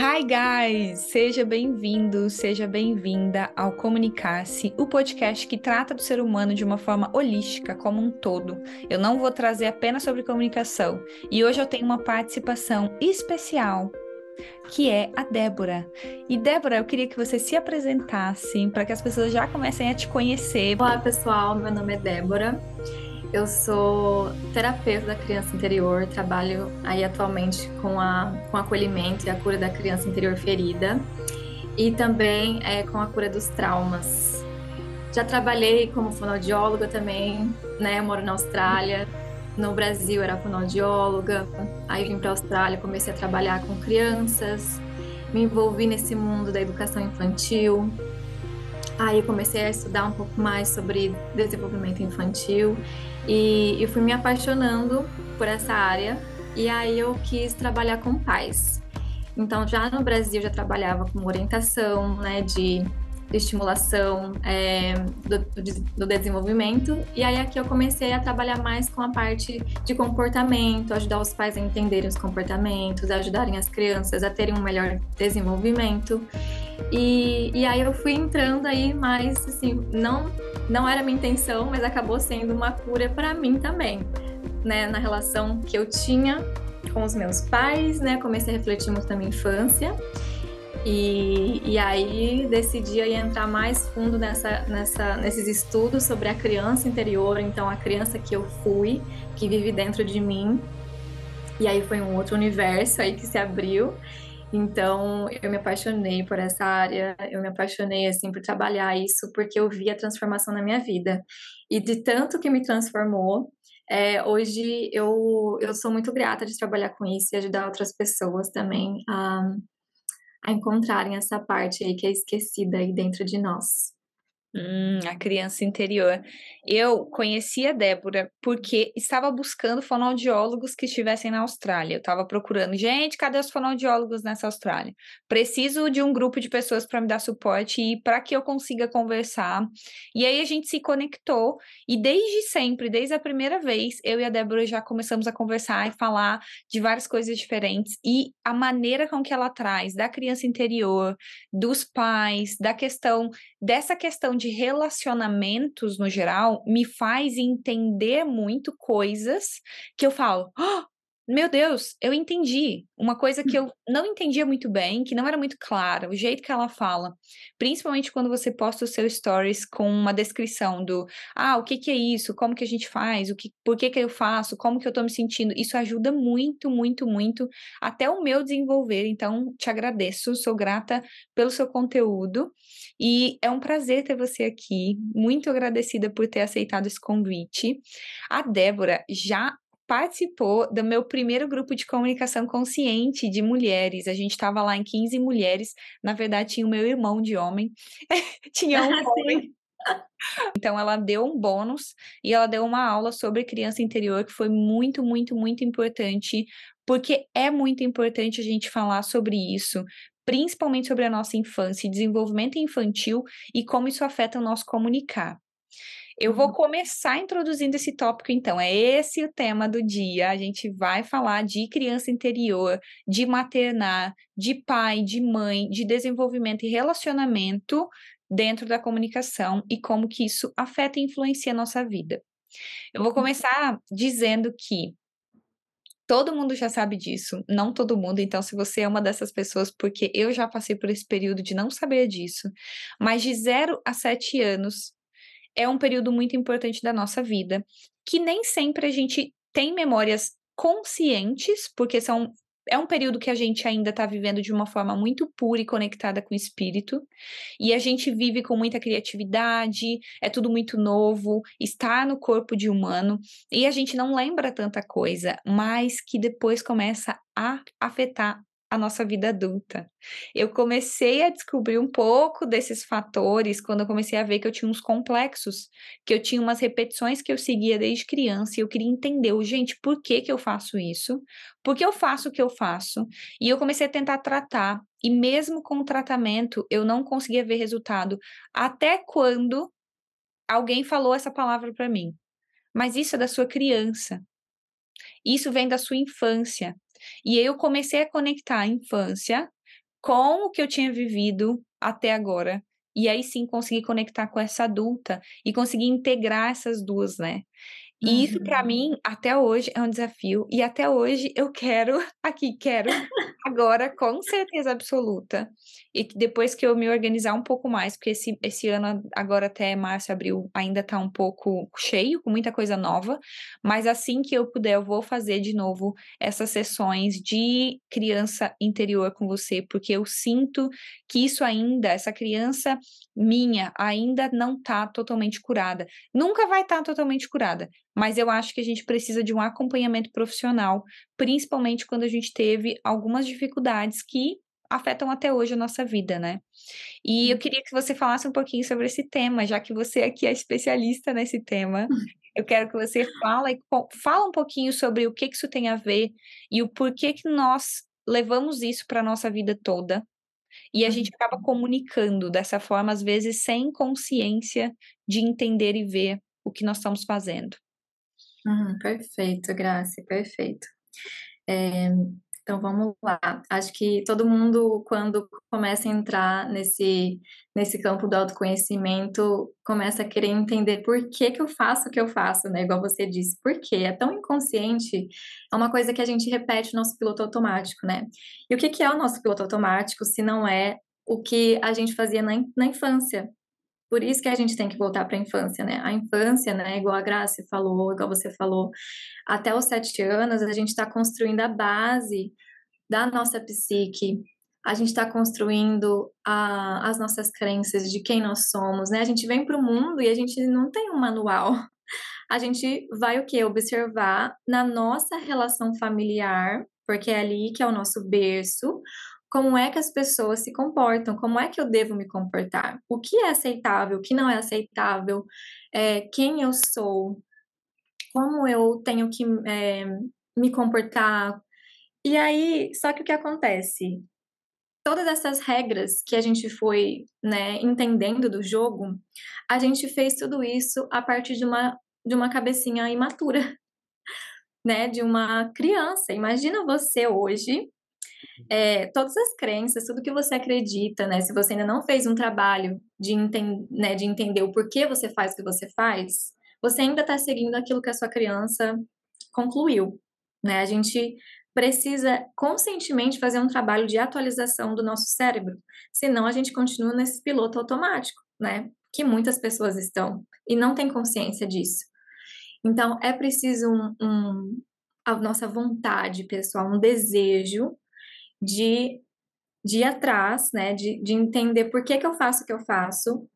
Hi guys, seja bem-vindo, seja bem-vinda ao Comunicar-se, o podcast que trata do ser humano de uma forma holística, como um todo. Eu não vou trazer apenas sobre comunicação, e hoje eu tenho uma participação especial, que é a Débora. E Débora, eu queria que você se apresentasse para que as pessoas já comecem a te conhecer. Olá, pessoal, meu nome é Débora. Eu sou terapeuta da criança interior, trabalho aí atualmente com, a, com acolhimento e a cura da criança interior ferida e também é, com a cura dos traumas. Já trabalhei como fonoaudióloga também, né? Moro na Austrália. No Brasil era fonoaudióloga, aí vim para a Austrália, comecei a trabalhar com crianças, me envolvi nesse mundo da educação infantil. Aí comecei a estudar um pouco mais sobre desenvolvimento infantil e eu fui me apaixonando por essa área e aí eu quis trabalhar com pais. Então, já no Brasil, já trabalhava com orientação, né, de estimulação é, do, do, desenvolvimento. E aí aqui eu comecei a trabalhar mais com a parte de comportamento, ajudar os pais a entenderem os comportamentos, ajudarem as crianças a terem um melhor desenvolvimento. E, e aí eu fui entrando aí mais, assim, não, não era minha intenção, mas acabou sendo uma cura para mim também, né? Na relação que eu tinha com os meus pais, né? Comecei a refletir muito na minha infância. E, e aí decidi aí entrar mais fundo nessa, nessa, nesses estudos sobre a criança interior, então a criança que eu fui, que vive dentro de mim. E aí foi um outro universo aí que se abriu. Então, eu me apaixonei por essa área, eu me apaixonei, assim, por trabalhar isso, porque eu vi a transformação na minha vida. E de tanto que me transformou, é, hoje eu, eu sou muito grata de trabalhar com isso e ajudar outras pessoas também a, a encontrarem essa parte aí que é esquecida aí dentro de nós. Hum, a criança interior. Eu conheci a Débora porque estava buscando fonoaudiólogos que estivessem na Austrália. Eu estava procurando, gente, cadê os fonoaudiólogos nessa Austrália? Preciso de um grupo de pessoas para me dar suporte e para que eu consiga conversar. E aí a gente se conectou e desde sempre, desde a primeira vez, eu e a Débora já começamos a conversar e falar de várias coisas diferentes e a maneira com que ela traz da criança interior, dos pais, da questão dessa questão de relacionamentos no geral me faz entender muito coisas que eu falo, oh, meu Deus, eu entendi. Uma coisa que eu não entendia muito bem, que não era muito clara, o jeito que ela fala. Principalmente quando você posta o seu stories com uma descrição do ah, o que, que é isso, como que a gente faz, o que, por que, que eu faço, como que eu tô me sentindo. Isso ajuda muito, muito, muito até o meu desenvolver. Então, te agradeço, sou grata pelo seu conteúdo. E é um prazer ter você aqui. Muito agradecida por ter aceitado esse convite. A Débora já participou do meu primeiro grupo de comunicação consciente de mulheres. A gente estava lá em 15 mulheres. Na verdade, tinha o meu irmão de homem. tinha um homem. Então, ela deu um bônus e ela deu uma aula sobre criança interior que foi muito, muito, muito importante, porque é muito importante a gente falar sobre isso, principalmente sobre a nossa infância e desenvolvimento infantil e como isso afeta o nosso comunicar. Eu vou uhum. começar introduzindo esse tópico, então. É esse o tema do dia. A gente vai falar de criança interior, de maternar, de pai, de mãe, de desenvolvimento e relacionamento dentro da comunicação e como que isso afeta e influencia a nossa vida. Eu vou uhum. começar dizendo que Todo mundo já sabe disso, não todo mundo. Então, se você é uma dessas pessoas, porque eu já passei por esse período de não saber disso, mas de 0 a 7 anos, é um período muito importante da nossa vida, que nem sempre a gente tem memórias conscientes, porque são é um período que a gente ainda está vivendo de uma forma muito pura e conectada com o espírito, e a gente vive com muita criatividade, é tudo muito novo, está no corpo de humano, e a gente não lembra tanta coisa, mas que depois começa a afetar a nossa vida adulta. Eu comecei a descobrir um pouco desses fatores quando eu comecei a ver que eu tinha uns complexos, que eu tinha umas repetições que eu seguia desde criança e eu queria entender, gente, por que que eu faço isso? Por que eu faço o que eu faço? E eu comecei a tentar tratar, e mesmo com o tratamento, eu não conseguia ver resultado, até quando alguém falou essa palavra para mim. Mas isso é da sua criança. Isso vem da sua infância. E eu comecei a conectar a infância com o que eu tinha vivido até agora. E aí sim conseguir conectar com essa adulta e conseguir integrar essas duas, né? E isso para mim até hoje é um desafio e até hoje eu quero aqui quero agora com certeza absoluta e depois que eu me organizar um pouco mais porque esse, esse ano agora até março abril ainda tá um pouco cheio com muita coisa nova mas assim que eu puder eu vou fazer de novo essas sessões de criança interior com você porque eu sinto que isso ainda essa criança minha ainda não tá totalmente curada. Nunca vai estar tá totalmente curada mas eu acho que a gente precisa de um acompanhamento profissional, principalmente quando a gente teve algumas dificuldades que afetam até hoje a nossa vida, né? E eu uhum. queria que você falasse um pouquinho sobre esse tema, já que você aqui é especialista nesse tema. Eu quero que você fale, fala um pouquinho sobre o que, que isso tem a ver e o porquê que nós levamos isso para a nossa vida toda. E a gente acaba uhum. comunicando dessa forma, às vezes, sem consciência de entender e ver o que nós estamos fazendo. Uhum, perfeito, Graça, perfeito. É, então vamos lá. Acho que todo mundo, quando começa a entrar nesse, nesse campo do autoconhecimento, começa a querer entender por que, que eu faço o que eu faço, né? Igual você disse, por quê? É tão inconsciente, é uma coisa que a gente repete no nosso piloto automático, né? E o que, que é o nosso piloto automático se não é o que a gente fazia na, na infância? Por isso que a gente tem que voltar para a infância, né? A infância, né, igual a Graça falou, igual você falou, até os sete anos a gente está construindo a base da nossa psique, a gente está construindo a, as nossas crenças de quem nós somos, né? A gente vem para o mundo e a gente não tem um manual. A gente vai o que? Observar na nossa relação familiar, porque é ali que é o nosso berço, como é que as pessoas se comportam, como é que eu devo me comportar, o que é aceitável, o que não é aceitável, é, quem eu sou, como eu tenho que é, me comportar. E aí, só que o que acontece? Todas essas regras que a gente foi né, entendendo do jogo, a gente fez tudo isso a partir de uma, de uma cabecinha imatura, né, de uma criança. Imagina você hoje é, todas as crenças, tudo que você acredita, né? Se você ainda não fez um trabalho de, enten né, de entender o porquê você faz o que você faz, você ainda está seguindo aquilo que a sua criança concluiu, né? A gente precisa conscientemente fazer um trabalho de atualização do nosso cérebro, senão a gente continua nesse piloto automático, né? Que muitas pessoas estão e não tem consciência disso. Então, é preciso um, um, a nossa vontade pessoal, um desejo de, de ir atrás, né, de, de entender por que, que eu faço o que eu faço,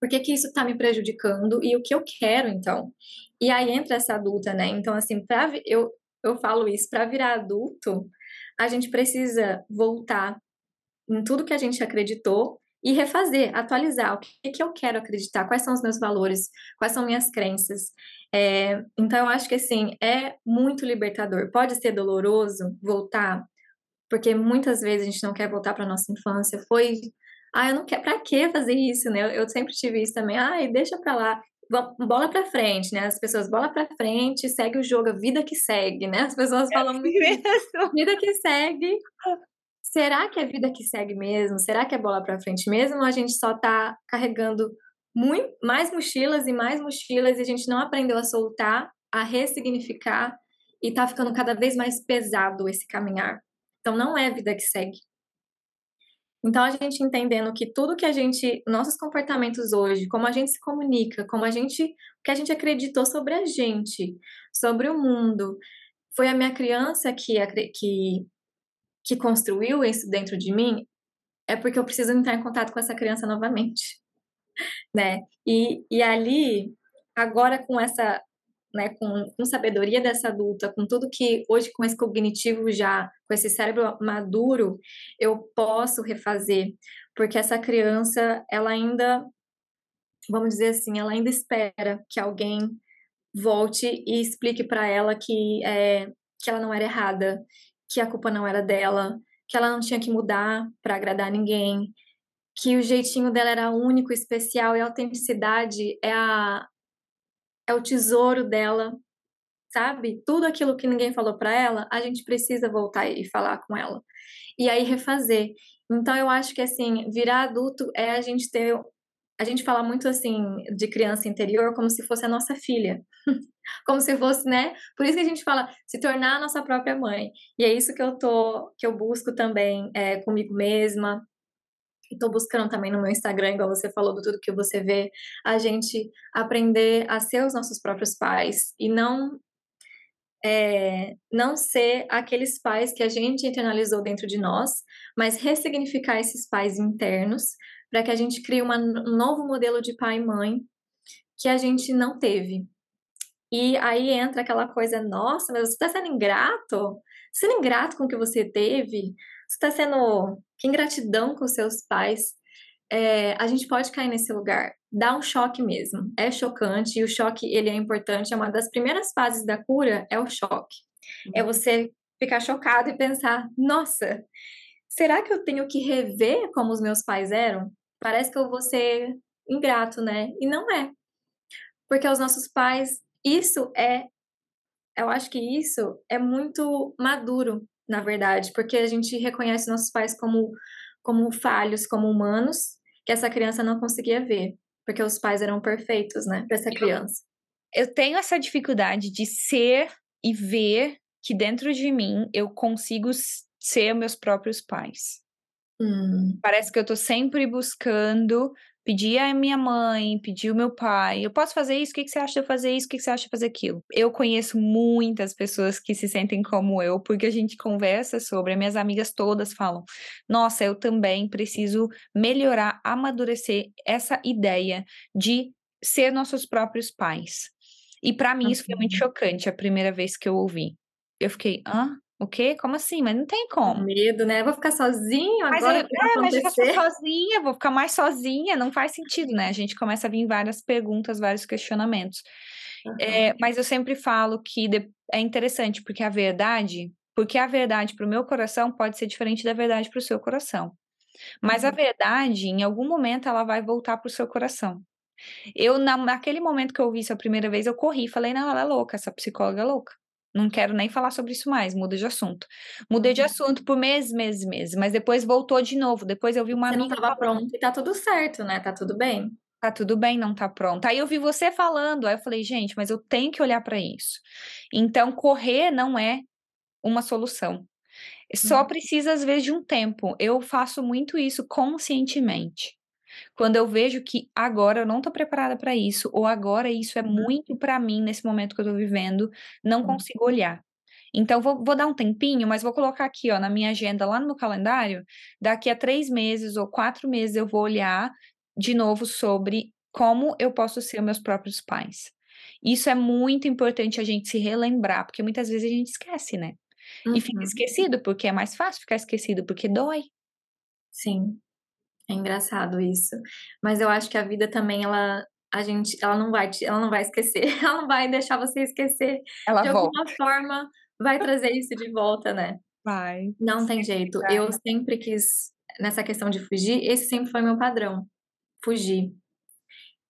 por que, que isso está me prejudicando e o que eu quero, então. E aí entra essa adulta, né? Então, assim, pra, eu, eu falo isso, para virar adulto, a gente precisa voltar em tudo que a gente acreditou e refazer, atualizar o que, que eu quero acreditar, quais são os meus valores, quais são minhas crenças. É, então, eu acho que, assim, é muito libertador. Pode ser doloroso voltar porque muitas vezes a gente não quer voltar para nossa infância. Foi, ah, eu não quero, para que fazer isso, né? Eu, sempre tive isso também. Ah, deixa para lá, bola para frente, né? As pessoas bola para frente, segue o jogo, a vida que segue, né? As pessoas é falam muito isso. Vida que segue. Será que é vida que segue mesmo? Será que é bola para frente mesmo? Ou a gente só tá carregando muito, mais mochilas e mais mochilas e a gente não aprendeu a soltar, a ressignificar e tá ficando cada vez mais pesado esse caminhar. Então, não é vida que segue. Então, a gente entendendo que tudo que a gente, nossos comportamentos hoje, como a gente se comunica, como a gente, o que a gente acreditou sobre a gente, sobre o mundo, foi a minha criança que, que, que construiu isso dentro de mim, é porque eu preciso entrar em contato com essa criança novamente, né? E, e ali, agora com essa né, com, com sabedoria dessa adulta, com tudo que hoje com esse cognitivo já, com esse cérebro maduro, eu posso refazer, porque essa criança, ela ainda, vamos dizer assim, ela ainda espera que alguém volte e explique para ela que é, que ela não era errada, que a culpa não era dela, que ela não tinha que mudar para agradar ninguém, que o jeitinho dela era único, especial e a autenticidade é a, é o tesouro dela, sabe? Tudo aquilo que ninguém falou para ela, a gente precisa voltar e falar com ela. e aí refazer. Então eu acho que assim, virar adulto é a gente ter a gente fala muito assim de criança interior como se fosse a nossa filha. como se fosse, né? Por isso que a gente fala se tornar a nossa própria mãe. E é isso que eu tô que eu busco também é, comigo mesma. Estou buscando também no meu Instagram, igual você falou, do tudo que você vê, a gente aprender a ser os nossos próprios pais e não é, não ser aqueles pais que a gente internalizou dentro de nós, mas ressignificar esses pais internos para que a gente crie uma, um novo modelo de pai e mãe que a gente não teve. E aí entra aquela coisa, nossa, mas você está sendo ingrato? Sendo ingrato com o que você teve? Você está sendo. Que ingratidão com seus pais. É, a gente pode cair nesse lugar dá um choque mesmo. É chocante e o choque ele é importante. É uma das primeiras fases da cura é o choque. É uhum. É você ficar chocado e pensar: nossa, será que eu tenho que rever como os meus pais eram? Parece que eu vou ser ingrato, né? E não é. Porque os nossos pais, isso é, eu acho que isso é muito maduro, na verdade, porque a gente reconhece nossos pais como como falhos, como humanos, que essa criança não conseguia ver porque os pais eram perfeitos, né, para essa criança. Eu tenho essa dificuldade de ser e ver que dentro de mim eu consigo ser meus próprios pais. Hum. Parece que eu tô sempre buscando pedir a minha mãe, pedir o meu pai, eu posso fazer isso, o que, que você acha de eu fazer isso, o que, que você acha de fazer aquilo? Eu conheço muitas pessoas que se sentem como eu, porque a gente conversa sobre, minhas amigas todas falam, nossa, eu também preciso melhorar, amadurecer essa ideia de ser nossos próprios pais. E para mim isso foi muito chocante a primeira vez que eu ouvi. Eu fiquei, hã? O quê? Como assim? Mas não tem como. Medo, né? Vou ficar sozinho mas agora. é, mas eu vou ficar sozinha, vou ficar mais sozinha, não faz sentido, né? A gente começa a vir várias perguntas, vários questionamentos. Uhum. É, mas eu sempre falo que é interessante, porque a verdade, porque a verdade para o meu coração pode ser diferente da verdade para o seu coração. Mas uhum. a verdade, em algum momento, ela vai voltar para o seu coração. Eu, naquele momento que eu ouvi isso a primeira vez, eu corri, falei, não, ela é louca, essa psicóloga é louca. Não quero nem falar sobre isso mais, muda de assunto. Mudei de uhum. assunto por meses, meses, meses, mas depois voltou de novo. Depois eu vi uma você amiga. Não tava pronto e tá tudo certo, né? Tá tudo bem. Tá tudo bem, não tá pronto. Aí eu vi você falando, aí eu falei, gente, mas eu tenho que olhar para isso. Então, correr não é uma solução. Só hum. precisa, às vezes, de um tempo. Eu faço muito isso conscientemente. Quando eu vejo que agora eu não estou preparada para isso, ou agora isso é uhum. muito para mim nesse momento que eu estou vivendo, não consigo olhar. Então, vou, vou, dar um tempinho, mas vou colocar aqui, ó, na minha agenda, lá no meu calendário, daqui a três meses ou quatro meses eu vou olhar de novo sobre como eu posso ser meus próprios pais. Isso é muito importante a gente se relembrar, porque muitas vezes a gente esquece, né? Uhum. E fica uhum. esquecido, porque é mais fácil ficar esquecido, porque dói. Sim. É engraçado isso. Mas eu acho que a vida também, ela, a gente, ela não vai, ela não vai esquecer, ela não vai deixar você esquecer. Ela de volta. alguma forma vai trazer isso de volta, né? Vai. Não tem jeito. Vai. Eu sempre quis, nessa questão de fugir, esse sempre foi meu padrão. Fugir.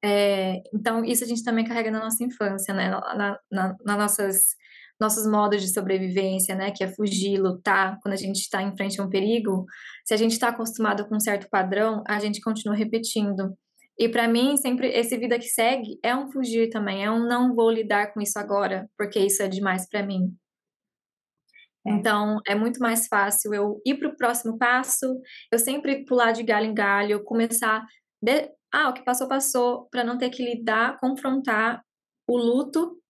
É, então, isso a gente também carrega na nossa infância, né? Na, na, nas nossas nossos modos de sobrevivência, né? Que é fugir, lutar, quando a gente está em frente a um perigo. Se a gente está acostumado com um certo padrão, a gente continua repetindo. E para mim, sempre esse vida que segue é um fugir também, é um não vou lidar com isso agora, porque isso é demais para mim. É. Então, é muito mais fácil eu ir para o próximo passo, eu sempre pular de galho em galho, começar. De... Ah, o que passou, passou, para não ter que lidar, confrontar o luto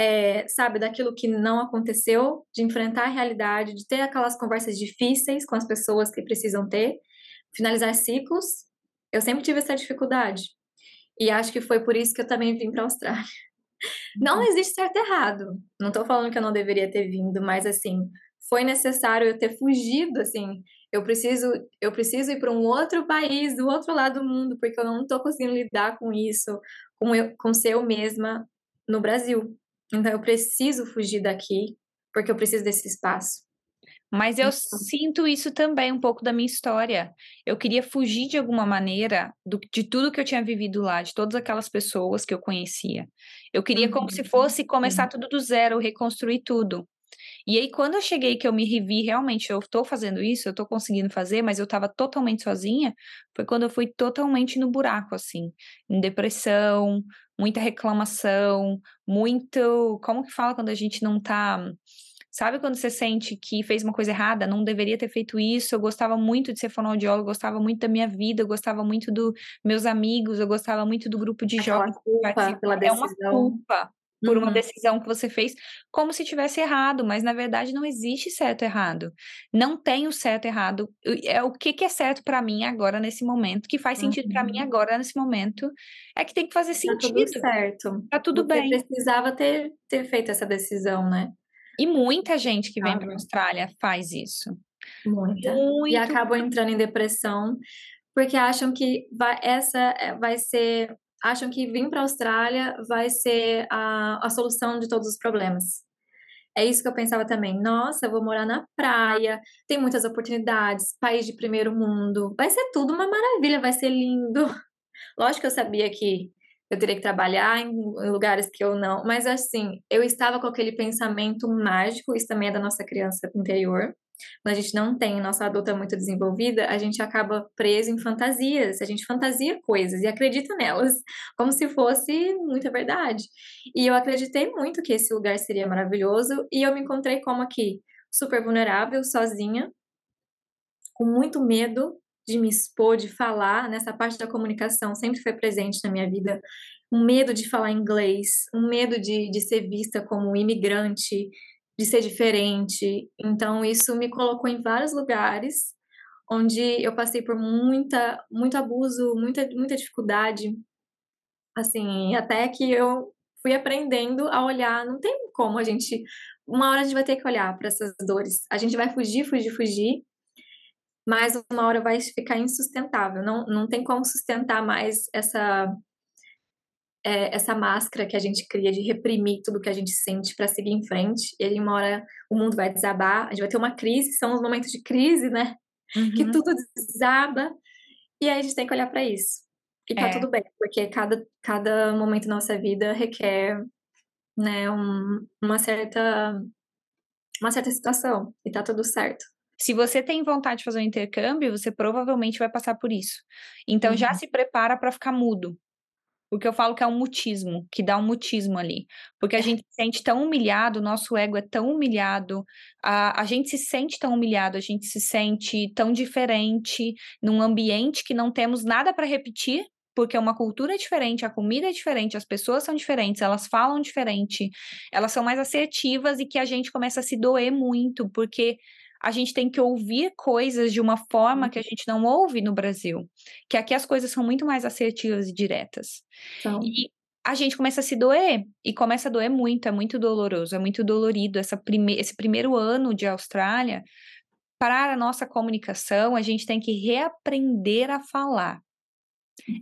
é, sabe, daquilo que não aconteceu, de enfrentar a realidade, de ter aquelas conversas difíceis com as pessoas que precisam ter, finalizar ciclos. Eu sempre tive essa dificuldade. E acho que foi por isso que eu também vim para a Austrália. Não uhum. existe certo e errado. Não estou falando que eu não deveria ter vindo, mas assim, foi necessário eu ter fugido, assim. Eu preciso, eu preciso ir para um outro país, do outro lado do mundo, porque eu não estou conseguindo lidar com isso, com, eu, com ser eu mesma no Brasil. Então eu preciso fugir daqui porque eu preciso desse espaço. Mas eu então... sinto isso também um pouco da minha história. Eu queria fugir de alguma maneira do, de tudo que eu tinha vivido lá, de todas aquelas pessoas que eu conhecia. Eu queria uhum. como se fosse começar uhum. tudo do zero, reconstruir tudo. E aí, quando eu cheguei, que eu me revi, realmente, eu estou fazendo isso, eu estou conseguindo fazer, mas eu estava totalmente sozinha, foi quando eu fui totalmente no buraco, assim, em depressão, muita reclamação, muito. Como que fala quando a gente não tá. Sabe quando você sente que fez uma coisa errada, não deveria ter feito isso? Eu gostava muito de ser fonoaudióloga, eu gostava muito da minha vida, eu gostava muito dos meus amigos, eu gostava muito do grupo de jovens. Culpa pela decisão. É uma culpa por uhum. uma decisão que você fez, como se tivesse errado, mas na verdade não existe certo e errado. Não tem o certo e errado. É o que, que é certo para mim agora nesse momento, que faz sentido uhum. para mim agora nesse momento, é que tem que fazer sentido. Tá tudo certo. Tá tudo você bem. precisava ter, ter feito essa decisão, né? E muita gente que vem ah, para a Austrália faz isso. Muita. Muito. E acabam entrando em depressão porque acham que vai, essa é, vai ser acham que vir para a Austrália vai ser a, a solução de todos os problemas. É isso que eu pensava também. Nossa, eu vou morar na praia, tem muitas oportunidades, país de primeiro mundo, vai ser tudo uma maravilha, vai ser lindo. Lógico que eu sabia que eu teria que trabalhar em, lugares que eu não, mas assim, eu estava com aquele pensamento mágico, isso também é da nossa criança interior, quando a gente não tem nossa adulta muito desenvolvida, a gente acaba preso em fantasias, a gente fantasia coisas e acredita nelas, como se fosse muita verdade. E eu acreditei muito que esse lugar seria maravilhoso e eu me encontrei como aqui, super vulnerável, sozinha, com muito medo de me expor, de falar, nessa parte da comunicação sempre foi presente na minha vida. Um medo de falar inglês, um medo de, de ser vista como imigrante, de ser diferente. Então, isso me colocou em vários lugares onde eu passei por muita, muito abuso, muita, muita dificuldade. Assim, até que eu fui aprendendo a olhar. Não tem como a gente. Uma hora a gente vai ter que olhar para essas dores. A gente vai fugir, fugir, fugir. Mas uma hora vai ficar insustentável. Não, não tem como sustentar mais essa é, essa máscara que a gente cria de reprimir tudo que a gente sente para seguir em frente. E aí, uma hora, o mundo vai desabar, a gente vai ter uma crise, são os momentos de crise, né? Uhum. Que tudo desaba. E aí, a gente tem que olhar para isso. E tá é. tudo bem, porque cada, cada momento da nossa vida requer né, um, uma certa uma certa situação e tá tudo certo. Se você tem vontade de fazer um intercâmbio, você provavelmente vai passar por isso. Então uhum. já se prepara para ficar mudo, porque eu falo que é um mutismo, que dá um mutismo ali. Porque a gente se sente tão humilhado, o nosso ego é tão humilhado, a, a gente se sente tão humilhado, a gente se sente tão diferente num ambiente que não temos nada para repetir, porque uma cultura é diferente, a comida é diferente, as pessoas são diferentes, elas falam diferente, elas são mais assertivas e que a gente começa a se doer muito, porque a gente tem que ouvir coisas de uma forma que a gente não ouve no Brasil. Que aqui as coisas são muito mais assertivas e diretas. Então... E a gente começa a se doer, e começa a doer muito, é muito doloroso, é muito dolorido. Essa prime esse primeiro ano de Austrália, para a nossa comunicação, a gente tem que reaprender a falar.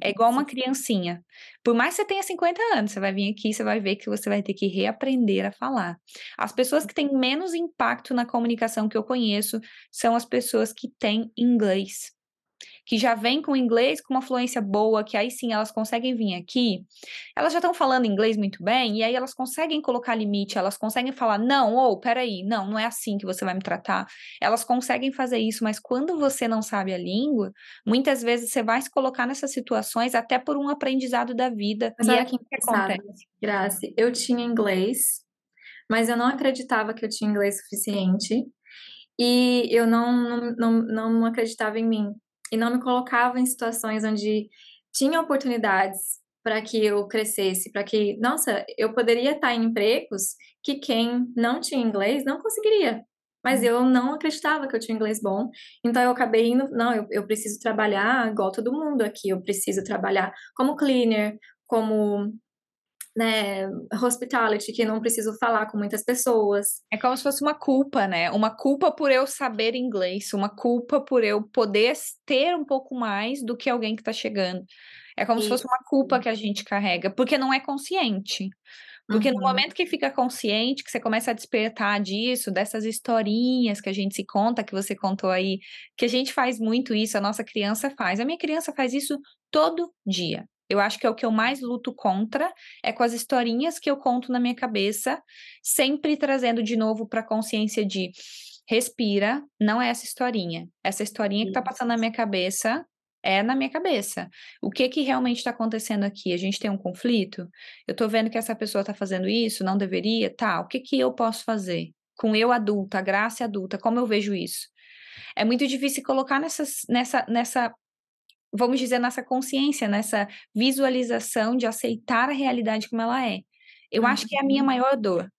É igual uma criancinha. Por mais que você tenha 50 anos, você vai vir aqui, você vai ver que você vai ter que reaprender a falar. As pessoas que têm menos impacto na comunicação que eu conheço são as pessoas que têm inglês que já vem com inglês com uma fluência boa, que aí sim elas conseguem vir aqui, elas já estão falando inglês muito bem, e aí elas conseguem colocar limite, elas conseguem falar, não, ou oh, peraí, não, não é assim que você vai me tratar. Elas conseguem fazer isso, mas quando você não sabe a língua, muitas vezes você vai se colocar nessas situações até por um aprendizado da vida. Mas e é que acontece. Grace, eu tinha inglês, mas eu não acreditava que eu tinha inglês suficiente. E eu não, não, não, não acreditava em mim e não me colocava em situações onde tinha oportunidades para que eu crescesse, para que, nossa, eu poderia estar em empregos que quem não tinha inglês não conseguiria. Mas eu não acreditava que eu tinha inglês bom, então eu acabei indo, não, eu, eu preciso trabalhar igual todo mundo aqui, eu preciso trabalhar como cleaner, como né, hospitality, que não preciso falar com muitas pessoas. É como se fosse uma culpa, né? Uma culpa por eu saber inglês, uma culpa por eu poder ter um pouco mais do que alguém que tá chegando. É como Isso. se fosse uma culpa que a gente carrega, porque não é consciente. Porque uhum. no momento que fica consciente, que você começa a despertar disso, dessas historinhas que a gente se conta, que você contou aí, que a gente faz muito isso, a nossa criança faz. A minha criança faz isso todo dia. Eu acho que é o que eu mais luto contra, é com as historinhas que eu conto na minha cabeça, sempre trazendo de novo para a consciência de respira, não é essa historinha. Essa historinha que está passando na minha cabeça é na minha cabeça. O que que realmente está acontecendo aqui? A gente tem um conflito? Eu estou vendo que essa pessoa está fazendo isso, não deveria? Tá, o que que eu posso fazer? Com eu adulta, a graça adulta, como eu vejo isso? É muito difícil colocar nessas, nessa, nessa vamos dizer, nessa consciência, nessa visualização de aceitar a realidade como ela é. Eu uhum. acho que é a minha uhum. maior dor.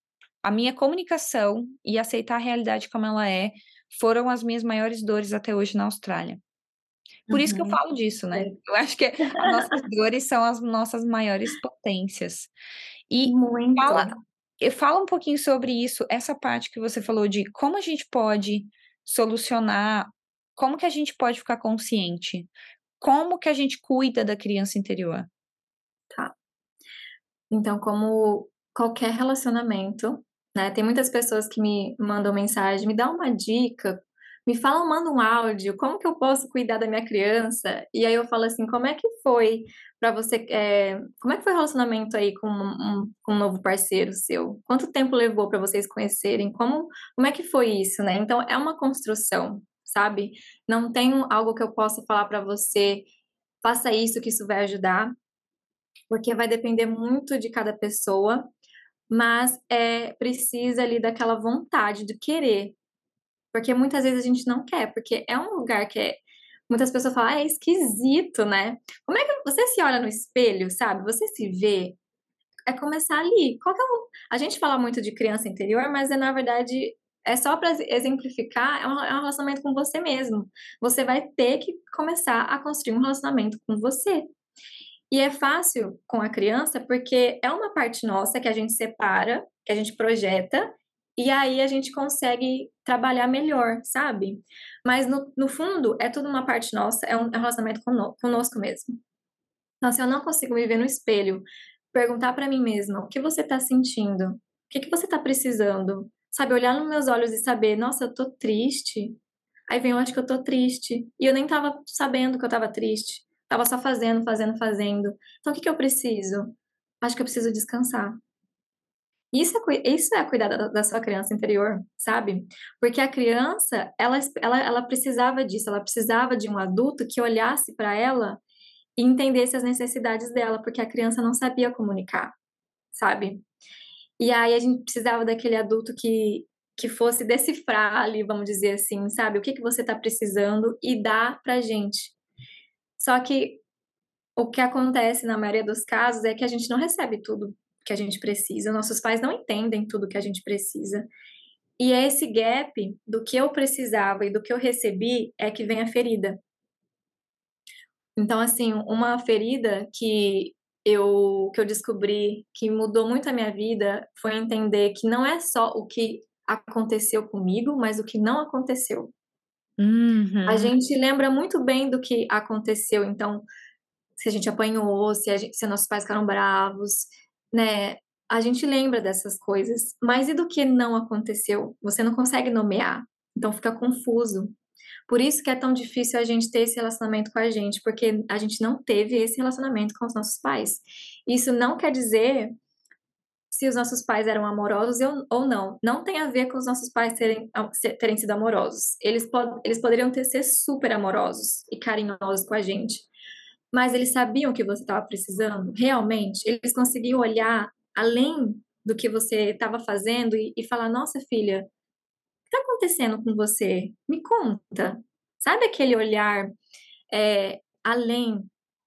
A minha comunicação e aceitar a realidade como ela é foram as minhas maiores dores até hoje na Austrália. Por uhum. isso que eu uhum. falo disso, né? Eu acho que as nossas dores são as nossas maiores potências. E Muito. fala, fala um pouquinho sobre isso, essa parte que você falou de como a gente pode solucionar, como que a gente pode ficar consciente como que a gente cuida da criança interior? Tá. Então, como qualquer relacionamento, né? Tem muitas pessoas que me mandam mensagem, me dá uma dica, me falam, manda um áudio, como que eu posso cuidar da minha criança? E aí eu falo assim, como é que foi para você, é, como é que foi o relacionamento aí com um, com um novo parceiro seu? Quanto tempo levou para vocês conhecerem? Como, como é que foi isso, né? Então é uma construção, sabe? Não tenho algo que eu possa falar para você, faça isso que isso vai ajudar, porque vai depender muito de cada pessoa, mas é precisa ali daquela vontade de querer. Porque muitas vezes a gente não quer, porque é um lugar que é muitas pessoas falam, ah, é esquisito, né? Como é que você se olha no espelho, sabe? Você se vê. É começar ali. Qual é o... A gente fala muito de criança interior, mas é na verdade é só para exemplificar, é um, é um relacionamento com você mesmo. Você vai ter que começar a construir um relacionamento com você. E é fácil com a criança porque é uma parte nossa que a gente separa, que a gente projeta, e aí a gente consegue trabalhar melhor, sabe? Mas no, no fundo, é tudo uma parte nossa, é um, é relacionamento conosco mesmo. Então, se eu não consigo me ver no espelho, perguntar para mim mesma o que você está sentindo, o que, que você está precisando, Sabe, olhar nos meus olhos e saber, nossa, eu tô triste. Aí vem, acho que eu tô triste. E eu nem tava sabendo que eu tava triste. Tava só fazendo, fazendo, fazendo. Então, o que, que eu preciso? Acho que eu preciso descansar. Isso é, isso é cuidar da, da, sua criança interior, sabe? Porque a criança, ela, ela, ela precisava disso, ela precisava de um adulto que olhasse para ela e entendesse as necessidades dela, porque a criança não sabia comunicar, sabe? E aí a gente precisava daquele adulto que, que fosse decifrar ali, vamos dizer assim, sabe? O que, que você está precisando e dar pra gente. Só que o que acontece na maioria dos casos é que a gente não recebe tudo que a gente precisa, nossos pais não entendem tudo que a gente precisa. E é esse gap do que eu precisava e do que eu recebi é que vem a ferida. Então, assim, uma ferida que eu que eu descobri que mudou muito a minha vida foi entender que não é só o que aconteceu comigo, mas o que não aconteceu. Uhum. A gente lembra muito bem do que aconteceu, então se a gente apanhou, se, gente, se nossos pais ficaram bravos, né? A gente lembra dessas coisas, mas e do que não aconteceu? Você não consegue nomear, então fica confuso. Por isso que é tão difícil a gente ter esse relacionamento com a gente, porque a gente não teve esse relacionamento com os nossos pais. Isso não quer dizer se os nossos pais eram amorosos ou não. Não tem a ver com os nossos pais terem, terem sido amorosos. Eles, pod eles poderiam ter ser super amorosos e carinhosos com a gente. Mas eles sabiam que você estava precisando, realmente. Eles conseguiam olhar além do que você estava fazendo e, e falar: Nossa, filha, está acontecendo com você? Me conta. Sabe aquele olhar é, além?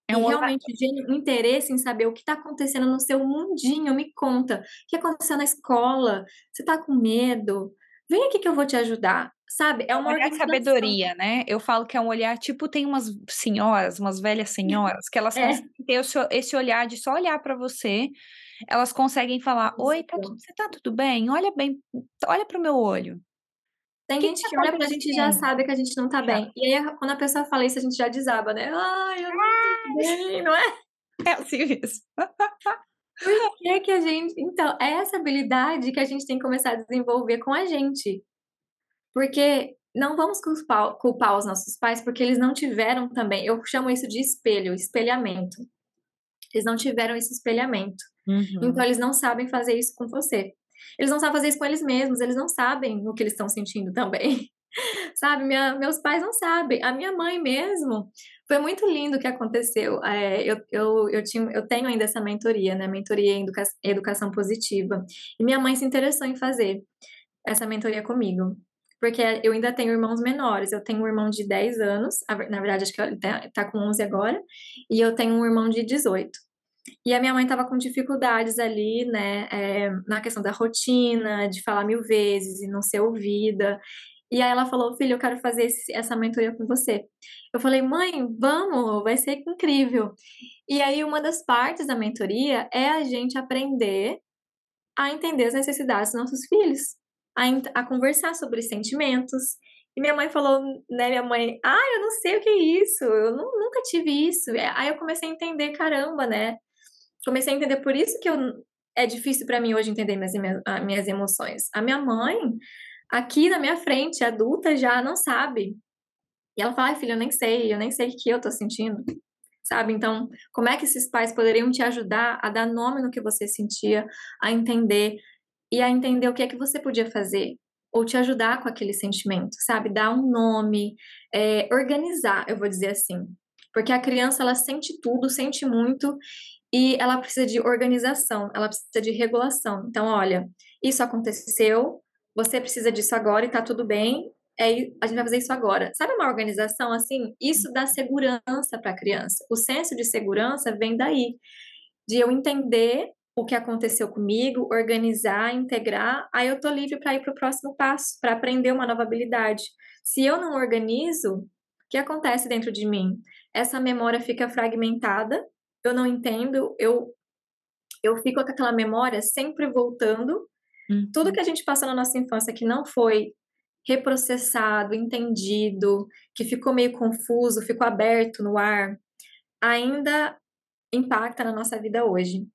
É um realmente um interesse em saber o que está acontecendo no seu mundinho. Me conta. O que aconteceu na escola? Você está com medo? Vem aqui que eu vou te ajudar. Sabe? É uma olhar de sabedoria, né? Eu falo que é um olhar, tipo, tem umas senhoras, umas velhas senhoras, que elas é. conseguem ter esse olhar de só olhar para você. Elas conseguem falar: Oi, tá, você tá tudo bem? Olha bem, olha para o meu olho. Tem que gente que, que olha pra gente e já sabe que a gente não tá bem. E aí, quando a pessoa fala isso, a gente já desaba, né? Ai, eu não tô bem, não é? É assim mesmo. Por que que a gente... Então, é essa habilidade que a gente tem que começar a desenvolver com a gente. Porque não vamos culpar, culpar os nossos pais porque eles não tiveram também. Eu chamo isso de espelho, espelhamento. Eles não tiveram esse espelhamento. Uhum. Então, eles não sabem fazer isso com você. Eles não sabem fazer isso com eles mesmos, eles não sabem o que eles estão sentindo também. Sabe, Minha, meus pais não sabem. A minha mãe mesmo. Foi muito lindo o que aconteceu. É, eu, eu, eu, tinha, eu tenho ainda essa mentoria, né? Mentoria em educa educação positiva. E minha mãe se interessou em fazer essa mentoria comigo. Porque eu ainda tenho irmãos menores. Eu tenho um irmão de 10 anos, na verdade, acho que ele tá, tá com 11 agora, e eu tenho um irmão de 18. E a minha mãe estava com dificuldades ali, né, é, na questão da rotina, de falar mil vezes e não ser ouvida. E aí ela falou, filho, eu quero fazer esse, essa mentoria com você. Eu falei, mãe, vamos, vai ser incrível. E aí uma das partes da mentoria é a gente aprender a entender as necessidades dos nossos filhos, a, a conversar sobre sentimentos. E minha mãe falou, né, minha mãe, ah, eu não sei o que é isso, eu nunca tive isso. Aí eu comecei a entender, caramba, né? Comecei a entender por isso que eu, é difícil para mim hoje entender minhas, minhas emoções. A minha mãe, aqui na minha frente, adulta, já não sabe. E ela fala, ai, filha, eu nem sei, eu nem sei o que eu tô sentindo. Sabe? Então, como é que esses pais poderiam te ajudar a dar nome no que você sentia, a entender e a entender o que é que você podia fazer ou te ajudar com aquele sentimento, sabe? Dar um nome, é, organizar, eu vou dizer assim. Porque a criança, ela sente tudo, sente muito, e ela precisa de organização, ela precisa de regulação. Então, olha, isso aconteceu, você precisa disso agora e tá tudo bem, é, a gente vai fazer isso agora. Sabe uma organização assim? Isso dá segurança para a criança. O senso de segurança vem daí, de eu entender o que aconteceu comigo, organizar, integrar, aí eu tô livre para ir para o próximo passo, para aprender uma nova habilidade. Se eu não organizo, o que acontece dentro de mim? Essa memória fica fragmentada, eu não entendo, eu eu fico com aquela memória sempre voltando Uhum. Tudo que a gente passou na nossa infância que não foi reprocessado, entendido, que ficou meio confuso, ficou aberto no ar, ainda impacta na nossa vida hoje.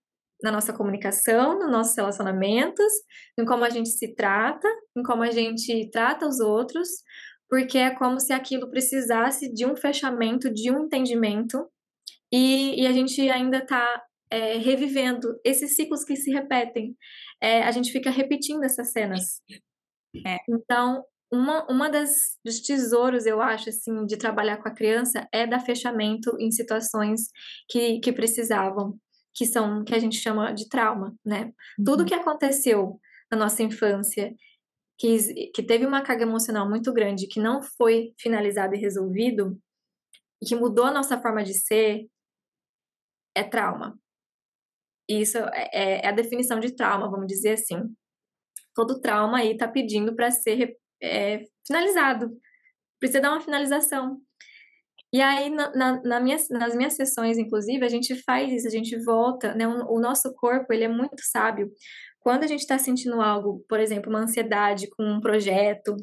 Na nossa comunicação, nos nossos relacionamentos, em como a gente se trata, em como a gente trata os outros, porque é como se aquilo precisasse de um fechamento, de um entendimento, e, e a gente ainda está é, revivendo esses ciclos que se repetem é, a gente fica repetindo essas cenas. É. Então, uma, uma das dos tesouros, eu acho, assim, de trabalhar com a criança é dar fechamento em situações que, que precisavam, que são, que a gente chama de trauma, né? Uhum. Tudo que aconteceu na nossa infância, que, que teve uma carga emocional muito grande, que não foi finalizado e resolvido, que mudou a nossa forma de ser, é trauma. Isso é, é, é a definição de trauma, vamos dizer assim. Todo trauma aí está pedindo para ser é, finalizado. Precisa dar uma finalização. E aí, na, na, na minha, nas minhas sessões, inclusive, a gente faz isso, a gente volta, né? O, o nosso corpo, ele é muito sábio. Quando a gente está sentindo algo, por exemplo, uma ansiedade com um projeto,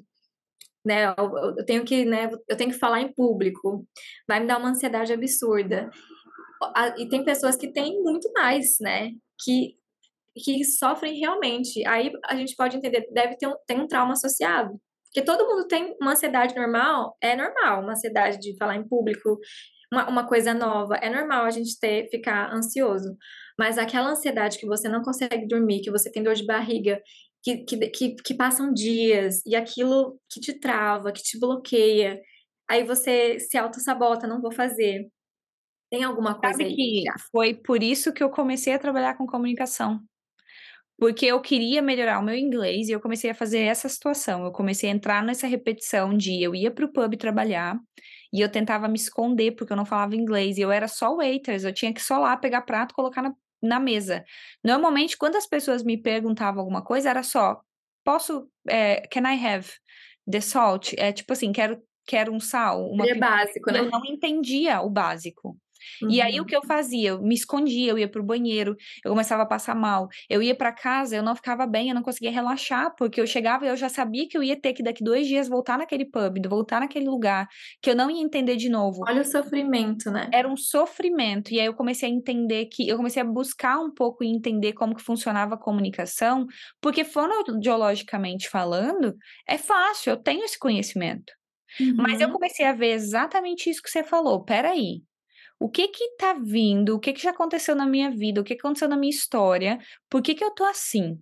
né? Eu, eu, tenho que, né? Eu tenho que falar em público, vai me dar uma ansiedade absurda e tem pessoas que têm muito mais, né? Que, que sofrem realmente. Aí a gente pode entender, deve ter um, tem um trauma associado. Porque todo mundo tem uma ansiedade normal, é normal, uma ansiedade de falar em público, uma, uma coisa nova, é normal a gente ter, ficar ansioso. Mas aquela ansiedade que você não consegue dormir, que você tem dor de barriga, que, que, que, que passam dias, e aquilo que te trava, que te bloqueia, aí você se auto-sabota, não vou fazer. Tem alguma coisa Sabe aí? que foi por isso que eu comecei a trabalhar com comunicação. Porque eu queria melhorar o meu inglês e eu comecei a fazer essa situação. Eu comecei a entrar nessa repetição de eu ia pro pub trabalhar e eu tentava me esconder porque eu não falava inglês e eu era só waiters, eu tinha que só lá pegar prato e colocar na, na mesa. Normalmente, quando as pessoas me perguntavam alguma coisa, era só: posso, é, can I have the salt? É tipo assim, quero, quero um sal. Uma é básico, né? Eu não entendia o básico. Uhum. E aí o que eu fazia? Eu me escondia, eu ia pro banheiro, eu começava a passar mal. Eu ia para casa, eu não ficava bem, eu não conseguia relaxar, porque eu chegava e eu já sabia que eu ia ter que daqui dois dias voltar naquele pub, voltar naquele lugar, que eu não ia entender de novo. Olha o sofrimento, né? Era um sofrimento. E aí eu comecei a entender que, eu comecei a buscar um pouco e entender como que funcionava a comunicação, porque fonoaudiologicamente falando, é fácil, eu tenho esse conhecimento. Uhum. Mas eu uhum. comecei a ver exatamente isso que você falou. Peraí, O que que tá vindo? O que que já aconteceu na minha vida? O que aconteceu na minha história? Por que que eu tô assim?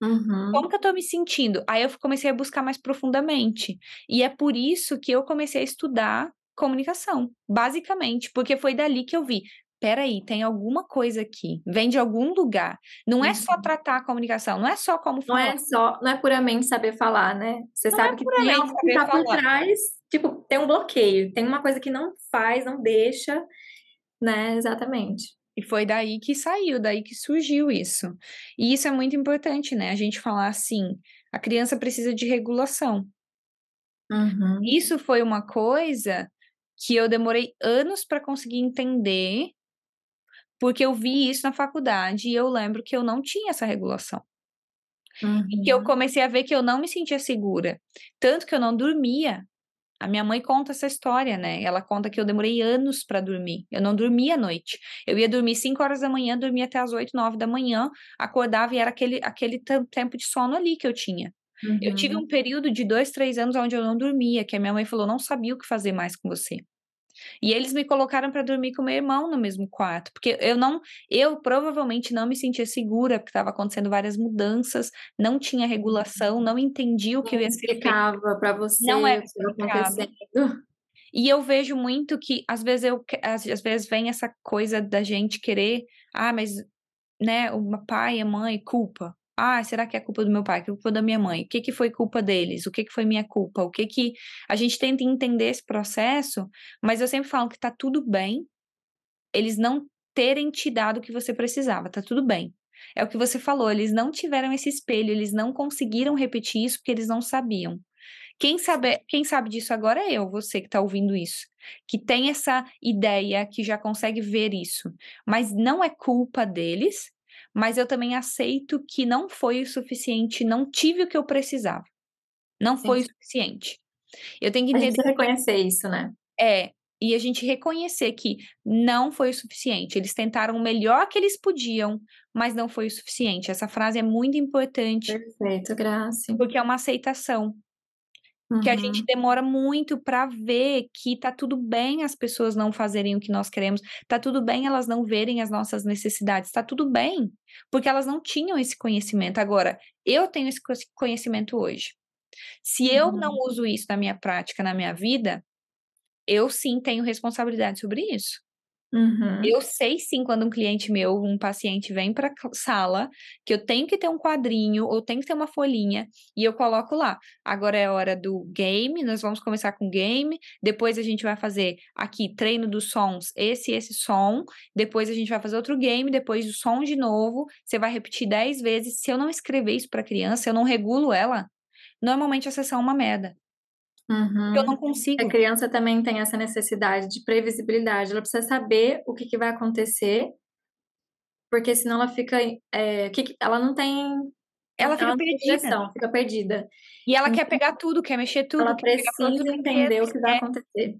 Uhum. Como que eu tô me sentindo? Aí eu comecei a buscar mais profundamente. E é por isso que eu comecei a estudar comunicação, basicamente, porque foi dali que eu vi. Peraí, tem alguma coisa aqui, vem de algum lugar. Não é só Uhum. tratar a comunicação, não é só como Não falar. é só, não é puramente saber falar, né? Você Não é sabe que tem algo que tá por trás, tipo, tem um bloqueio, tem uma coisa que não faz, não deixa, né? Exatamente. E foi daí que saiu, daí que surgiu isso. E isso é muito importante, né? A gente falar assim, a criança precisa de regulação. Uhum. Isso foi uma coisa que eu demorei anos para conseguir entender, porque eu vi isso na faculdade e eu lembro que eu não tinha essa regulação. E que eu Uhum. comecei a ver que eu não me sentia segura, tanto que eu não dormia. A minha mãe conta essa história, né? Ela conta que eu demorei anos para dormir. Eu não dormia à noite. Eu ia dormir 5 horas da manhã, dormia até as 8, 9 da manhã, acordava e era aquele, aquele tempo de sono ali que eu tinha. Eu tive Uhum. um período de dois, três anos onde eu não dormia, que a minha mãe falou, não sabia o que fazer mais com você. E eles me colocaram para dormir com meu irmão no mesmo quarto, porque eu não, eu provavelmente não me sentia segura, porque estava acontecendo várias mudanças, não tinha regulação, não entendia o que Não ia ser explicava para você Não é o que estava acontecendo. E eu vejo muito que às vezes eu às, às vezes vem essa coisa da gente querer, ah, mas né, o pai, a mãe, culpa. Ah, será que é culpa do meu pai? Que é culpa da minha mãe? O que que foi culpa deles? O que que foi minha culpa? O que que a gente tenta entender esse processo, mas eu sempre falo que tá tudo bem eles não terem te dado o que você precisava, tá tudo bem. É o que você falou, eles não tiveram esse espelho, eles não conseguiram repetir isso porque eles não sabiam. Quem sabe, quem sabe disso agora é eu, você que está ouvindo isso, que tem essa ideia, que já consegue ver isso. Mas não é culpa deles, mas eu também aceito que não foi o suficiente, não tive o que eu precisava. Não Sim. foi o suficiente. Eu tenho que A gente entender reconhecer isso, né? é, e a gente reconhecer que não foi o suficiente. Eles tentaram o melhor que eles podiam, mas não foi o suficiente. Essa frase é muito importante, Perfeito, Grace. porque é uma aceitação. Que a gente Uhum. demora muito para ver que tá tudo bem as pessoas não fazerem o que nós queremos, tá tudo bem elas não verem as nossas necessidades, tá tudo bem, porque elas não tinham esse conhecimento. Agora, eu tenho esse co- conhecimento hoje. Se eu não Uhum. uso isso na minha prática, na minha vida, eu sim tenho responsabilidade sobre isso. Uhum. Eu sei sim quando um cliente meu, um paciente vem para sala, que eu tenho que ter um quadrinho ou tenho que ter uma folhinha e eu coloco lá. Agora é hora do game, nós vamos começar com game, depois a gente vai fazer aqui treino dos sons, esse esse som, depois a gente vai fazer outro game, depois do som de novo, você vai repetir 10 vezes. Se eu não escrever isso para criança, eu não regulo ela, normalmente a sessão é uma merda. Uhum. Eu não A consigo. criança também tem essa necessidade de previsibilidade. Ela precisa saber o que, que vai acontecer, porque senão ela fica. é, que ela não tem. Ela fica perdida. direção, fica perdida. E ela quer Então, pegar tudo, quer mexer tudo, ela quer precisa entender brinquedos, o que vai quer acontecer.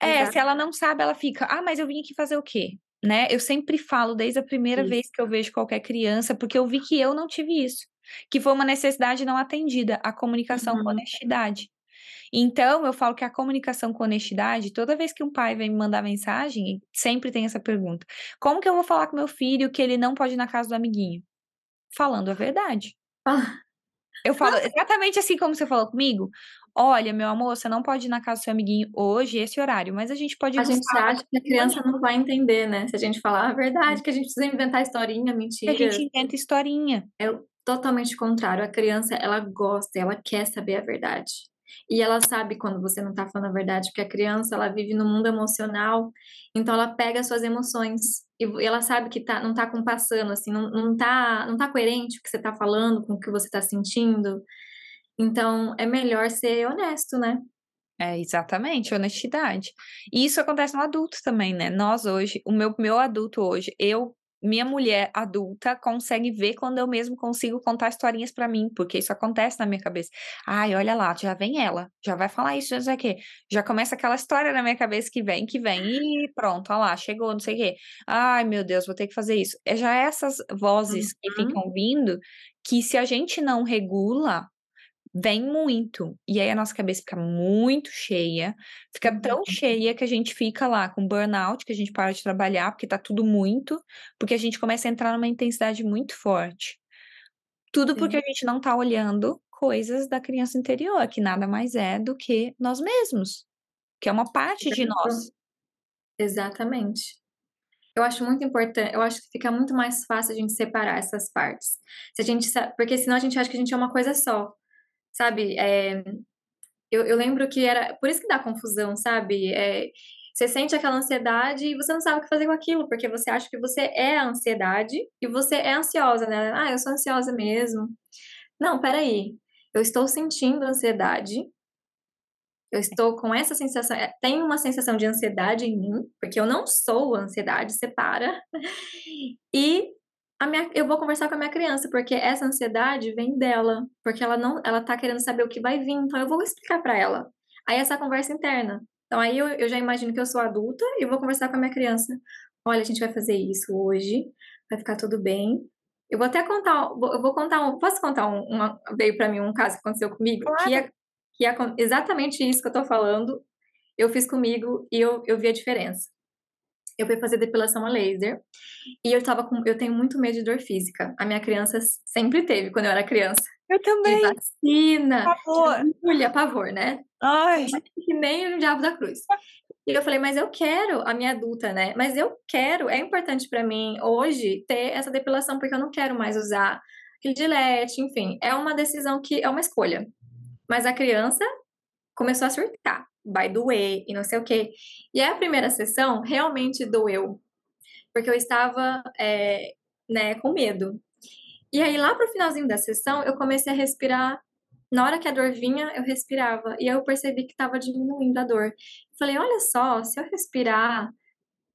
É, Exato. se ela não sabe, ela fica, ah, mas eu vim aqui fazer o quê? Né? Eu sempre falo desde a primeira Isso. vez que eu vejo qualquer criança, porque eu vi que eu não tive isso, que foi uma necessidade não atendida, a comunicação com Uhum. honestidade. Então, eu falo que a comunicação com honestidade, toda vez que um pai vem me mandar mensagem, sempre tem essa pergunta: como que eu vou falar com meu filho que ele não pode ir na casa do amiguinho? Falando a verdade. Ah, Eu falo exatamente assim como você falou comigo. Olha, meu amor, você não pode ir na casa do seu amiguinho hoje, esse horário, mas a gente pode ir a gente sábado, acha que a criança não vai entender, né? Se a gente falar a verdade, que a gente precisa inventar historinha, que a gente inventa historinha. É totalmente contrário. A criança, ela gosta, ela quer saber a verdade. E ela sabe quando você não tá falando a verdade, porque a criança, ela vive no mundo emocional, então ela pega as suas emoções e ela sabe que tá, não tá compassando, assim, não, não, tá, não tá coerente o que você tá falando com o que você tá sentindo. Então, é melhor ser honesto, né? É, exatamente, honestidade. E isso acontece no adulto também, né? Nós hoje, o meu, meu adulto hoje, eu, minha mulher adulta, consegue ver quando eu mesmo consigo contar historinhas pra mim, porque isso acontece na minha cabeça. Ai, olha lá, já vem ela, já vai falar isso, já sei o quê. Já começa aquela história na minha cabeça que vem, que vem, e pronto, olha lá, chegou, não sei o quê. Ai, meu Deus, vou ter que fazer isso. É já essas vozes que Uhum. ficam vindo, que se a gente não regula, vem muito. E aí a nossa cabeça fica muito cheia, fica tão Uhum. cheia que a gente fica lá com burnout, que a gente para de trabalhar, porque tá tudo muito, porque a gente começa a entrar numa intensidade muito forte. Tudo porque Sim. a gente não tá olhando coisas da criança interior, que nada mais é do que nós mesmos, que é uma parte de nós. Exatamente. Eu acho muito importante, eu acho que fica muito mais fácil a gente separar essas partes. Se a gente porque senão a gente acha que a gente é uma coisa só, sabe, eh, eu eu lembro que era por isso que dá confusão, sabe, eh, você sente aquela ansiedade e você não sabe o que fazer com aquilo, porque você acha que você é a ansiedade e você é ansiosa, né, "Ah, eu sou ansiosa mesmo". Não, espera aí, eu estou sentindo ansiedade eu estou com essa sensação eh, tem uma sensação de ansiedade em mim, porque eu não sou ansiedade, separa. E minha eu vou conversar com a minha criança, porque essa ansiedade vem dela, porque ela não ela tá querendo saber o que vai vir, então eu vou explicar pra ela. Aí essa conversa interna. Então aí eu eu já imagino que eu sou adulta e vou conversar com a minha criança: "Olha, a gente vai fazer isso hoje, vai ficar tudo bem". Eu vou até contar eu vou contar um posso contar um uma veio pra mim um caso que aconteceu comigo, que Claro. é que acon exatamente isso que eu tô falando, eu fiz comigo e eu eu vi a diferença. Eu fui fazer depilação a laser, e eu estava com eu tenho muito medo de dor física, a minha criança sempre teve quando eu era criança. Eu De também. vacina, Pavor. de agulha, pavor, né. Ai. Que nem o diabo da cruz. E eu falei: "Mas eu quero", a minha adulta, né, "Mas eu quero, é importante pra mim hoje ter essa depilação, porque eu não quero mais usar Gillette", enfim, é uma decisão que é uma escolha. Mas a criança começou a surtar, vai doer e não sei o quê. E a primeira sessão realmente doeu, porque eu estava, eh, né, com medo. E aí lá para o finalzinho da sessão eu comecei a respirar, na hora que a dor vinha eu respirava, e aí eu percebi que estava diminuindo a dor. Falei: "Olha só, se eu respirar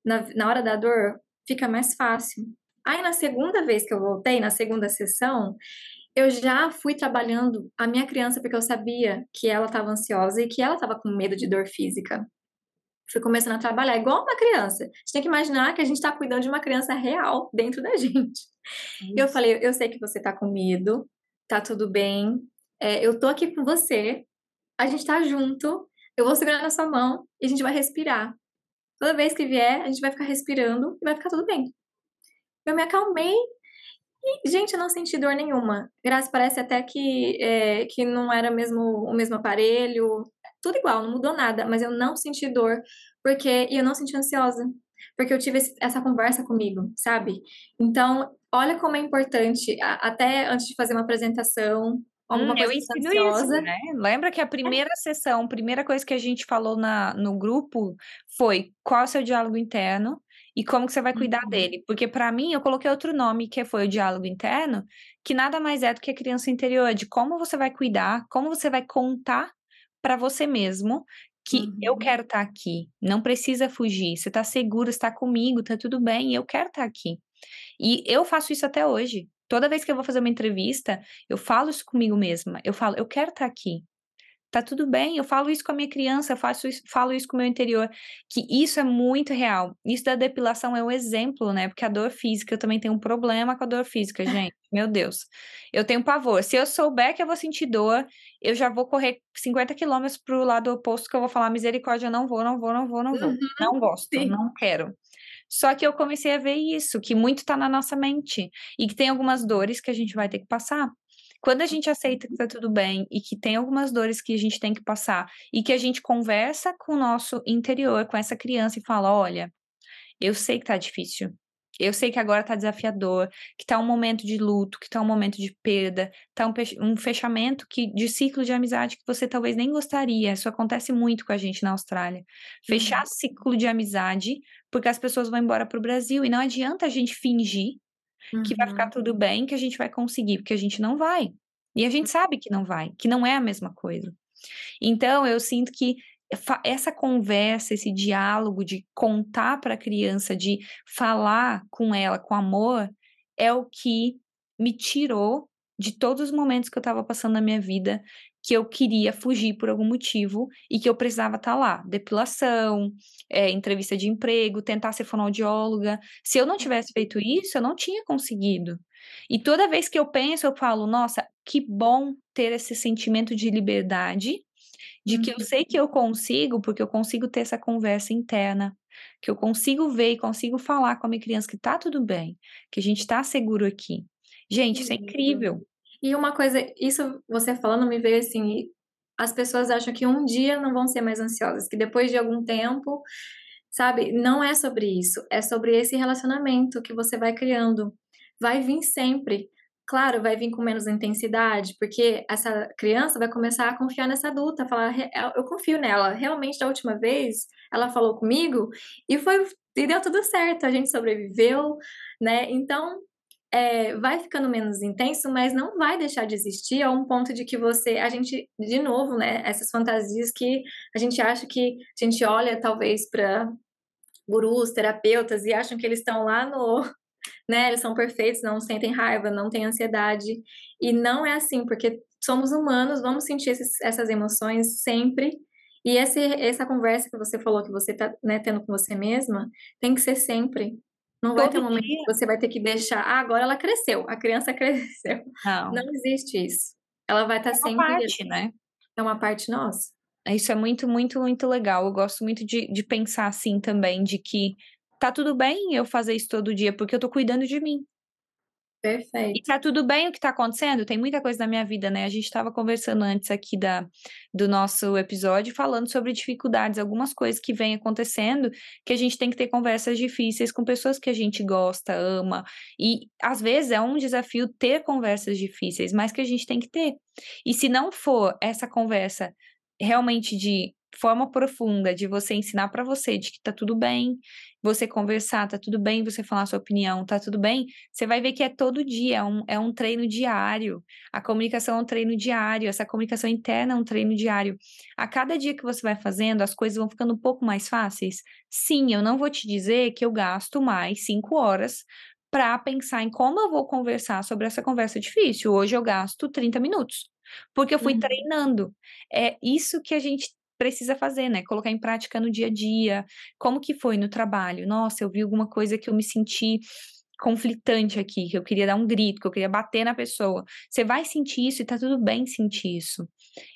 na na hora da dor, fica mais fácil". Aí na segunda vez que eu voltei, na segunda sessão, eu já fui trabalhando a minha criança, porque eu sabia que ela estava ansiosa e que ela estava com medo de dor física. Fui começando a trabalhar igual uma criança, você tem que imaginar que a gente tá cuidando de uma criança real dentro da gente. E eu Isso. falei: "Eu sei que você tá com medo, tá tudo bem, eh, eu tô aqui com você, a gente tá junto, eu vou segurar na sua mão e a gente vai respirar. Toda vez que vier, a gente vai ficar respirando e vai ficar tudo bem". Eu me acalmei e, gente, eu não senti dor nenhuma. Graças parece até que, eh, que não era mesmo o mesmo aparelho, tudo igual, não mudou nada, mas eu não senti dor, porque e eu não senti ansiosa, porque eu tive esse essa conversa comigo, sabe. Então, olha como é importante, a até antes de fazer uma apresentação, Hum, eu ensino isso, ansiosa né. Lembra que a É. primeira sessão, primeira coisa que a gente falou na no grupo foi: "Qual é o seu diálogo interno e como que você vai cuidar Uhum. dele?". Porque pra mim eu coloquei outro nome, que foi o diálogo interno, que nada mais é do que a criança interior, de como você vai cuidar, como você vai contar pra você mesmo que: "Eu Uhum. quero tá aqui, não precisa fugir, você tá seguro, você tá comigo, tá tudo bem, eu quero tá aqui". E eu faço isso até hoje. Toda vez que eu vou fazer uma entrevista, eu falo isso comigo mesma, eu falo: "Eu quero tá aqui, tá tudo bem". Eu falo isso com a minha criança, eu faço isso falo isso com o meu interior, que isso é muito real. Isso da depilação é um exemplo, né, porque a dor física eu também tenho um problema com a dor física, gente, meu Deus. Eu tenho pavor, se eu souber que eu vou sentir dor, eu já vou correr 50 quilômetros para o lado oposto, que eu vou falar: "Misericórdia, não vou, não vou, não vou, não vou, Uhum, não gosto, sim. não quero". Só que eu comecei a ver isso, que muito tá na nossa mente, e que tem algumas dores que a gente vai ter que passar. Quando a gente aceita que tá tudo bem e que tem algumas dores que a gente tem que passar, e que a gente conversa com o nosso interior, com essa criança e fala: "Olha, eu sei que tá difícil, eu sei que agora tá desafiador, que tá um momento de luto, que tá um momento de perda, tá um fechamento que de ciclo de amizade que você talvez nem gostaria", isso acontece muito com a gente na Austrália. Fechar Uhum. ciclo de amizade, porque as pessoas vão embora para o Brasil e não adianta a gente fingir que vai ficar Uhum. tudo bem, que a gente vai conseguir, porque a gente não vai. E a gente sabe que não vai, que não é a mesma coisa. Então eu sinto que essa conversa, esse diálogo de contar pra criança, de falar com ela com amor, é o que me tirou de todos os momentos que eu estava passando na minha vida que eu queria fugir por algum motivo e que eu precisava estar tá lá. Depilação, é, entrevista de emprego, tentar ser fonoaudióloga. Se eu não tivesse feito isso, eu não tinha conseguido. E toda vez que eu penso, eu falo, nossa, que bom ter esse sentimento de liberdade, de que eu uhum. sei que eu consigo, porque eu consigo ter essa conversa interna, que eu consigo ver e consigo falar com a minha criança que tá tudo bem, que a gente tá seguro aqui. Gente, isso é incrível. E uma coisa, isso você falando me veio assim, as pessoas acham que um dia não vão ser mais ansiosas, que depois de algum tempo, sabe, não é sobre isso, é sobre esse relacionamento que você vai criando. Vai vir sempre. Claro, vai vir com menos intensidade, porque essa criança vai começar a confiar nessa adulta, falar, eu confio nela. Realmente, da última vez, ela falou comigo e foi e deu tudo certo, a gente sobreviveu, né? Então, é, vai ficando menos intenso, mas não vai deixar de existir a um ponto de que você, a gente, de novo, né, essas fantasias que a gente acha que a gente olha talvez para gurus, terapeutas e acham que eles estão lá no, né, eles são perfeitos, não sentem raiva, não têm ansiedade, e não é assim, porque somos humanos, vamos sentir esses, essas emoções sempre, e esse, essa conversa que você falou que você está né, tendo com você mesma tem que ser sempre. Não vai ter um momento que você vai ter que deixar. Ah, agora ela cresceu, a criança cresceu. Não, não existe isso. Ela vai estar tá é sempre. Parte, né? É uma parte nossa. Isso é muito, muito, muito legal. Eu gosto muito de, de pensar assim também, de que tá tudo bem eu fazer isso todo dia, porque eu tô cuidando de mim. Perfeito. E tá tudo bem o que tá acontecendo? Tem muita coisa na minha vida, né? A gente estava conversando antes aqui da, do nosso episódio, falando sobre dificuldades, algumas coisas que vêm acontecendo, que a gente tem que ter conversas difíceis com pessoas que a gente gosta, ama. E às vezes é um desafio ter conversas difíceis, mas que a gente tem que ter. E se não for essa conversa realmente de forma profunda de você ensinar para você de que tá tudo bem, você conversar, tá tudo bem, você falar sua opinião, tá tudo bem, você vai ver que é todo dia, é um, é um treino diário. A comunicação é um treino diário, essa comunicação interna é um treino diário. A cada dia que você vai fazendo, as coisas vão ficando um pouco mais fáceis. Sim, eu não vou te dizer que eu gasto mais cinco horas para pensar em como eu vou conversar sobre essa conversa difícil. Hoje eu gasto 30 minutos, porque eu fui uhum. treinando. É isso que a gente precisa fazer, né? Colocar em prática no dia a dia. Como que foi no trabalho? Nossa, eu vi alguma coisa que eu me senti conflitante aqui, que eu queria dar um grito, que eu queria bater na pessoa. Você vai sentir isso e tá tudo bem sentir isso.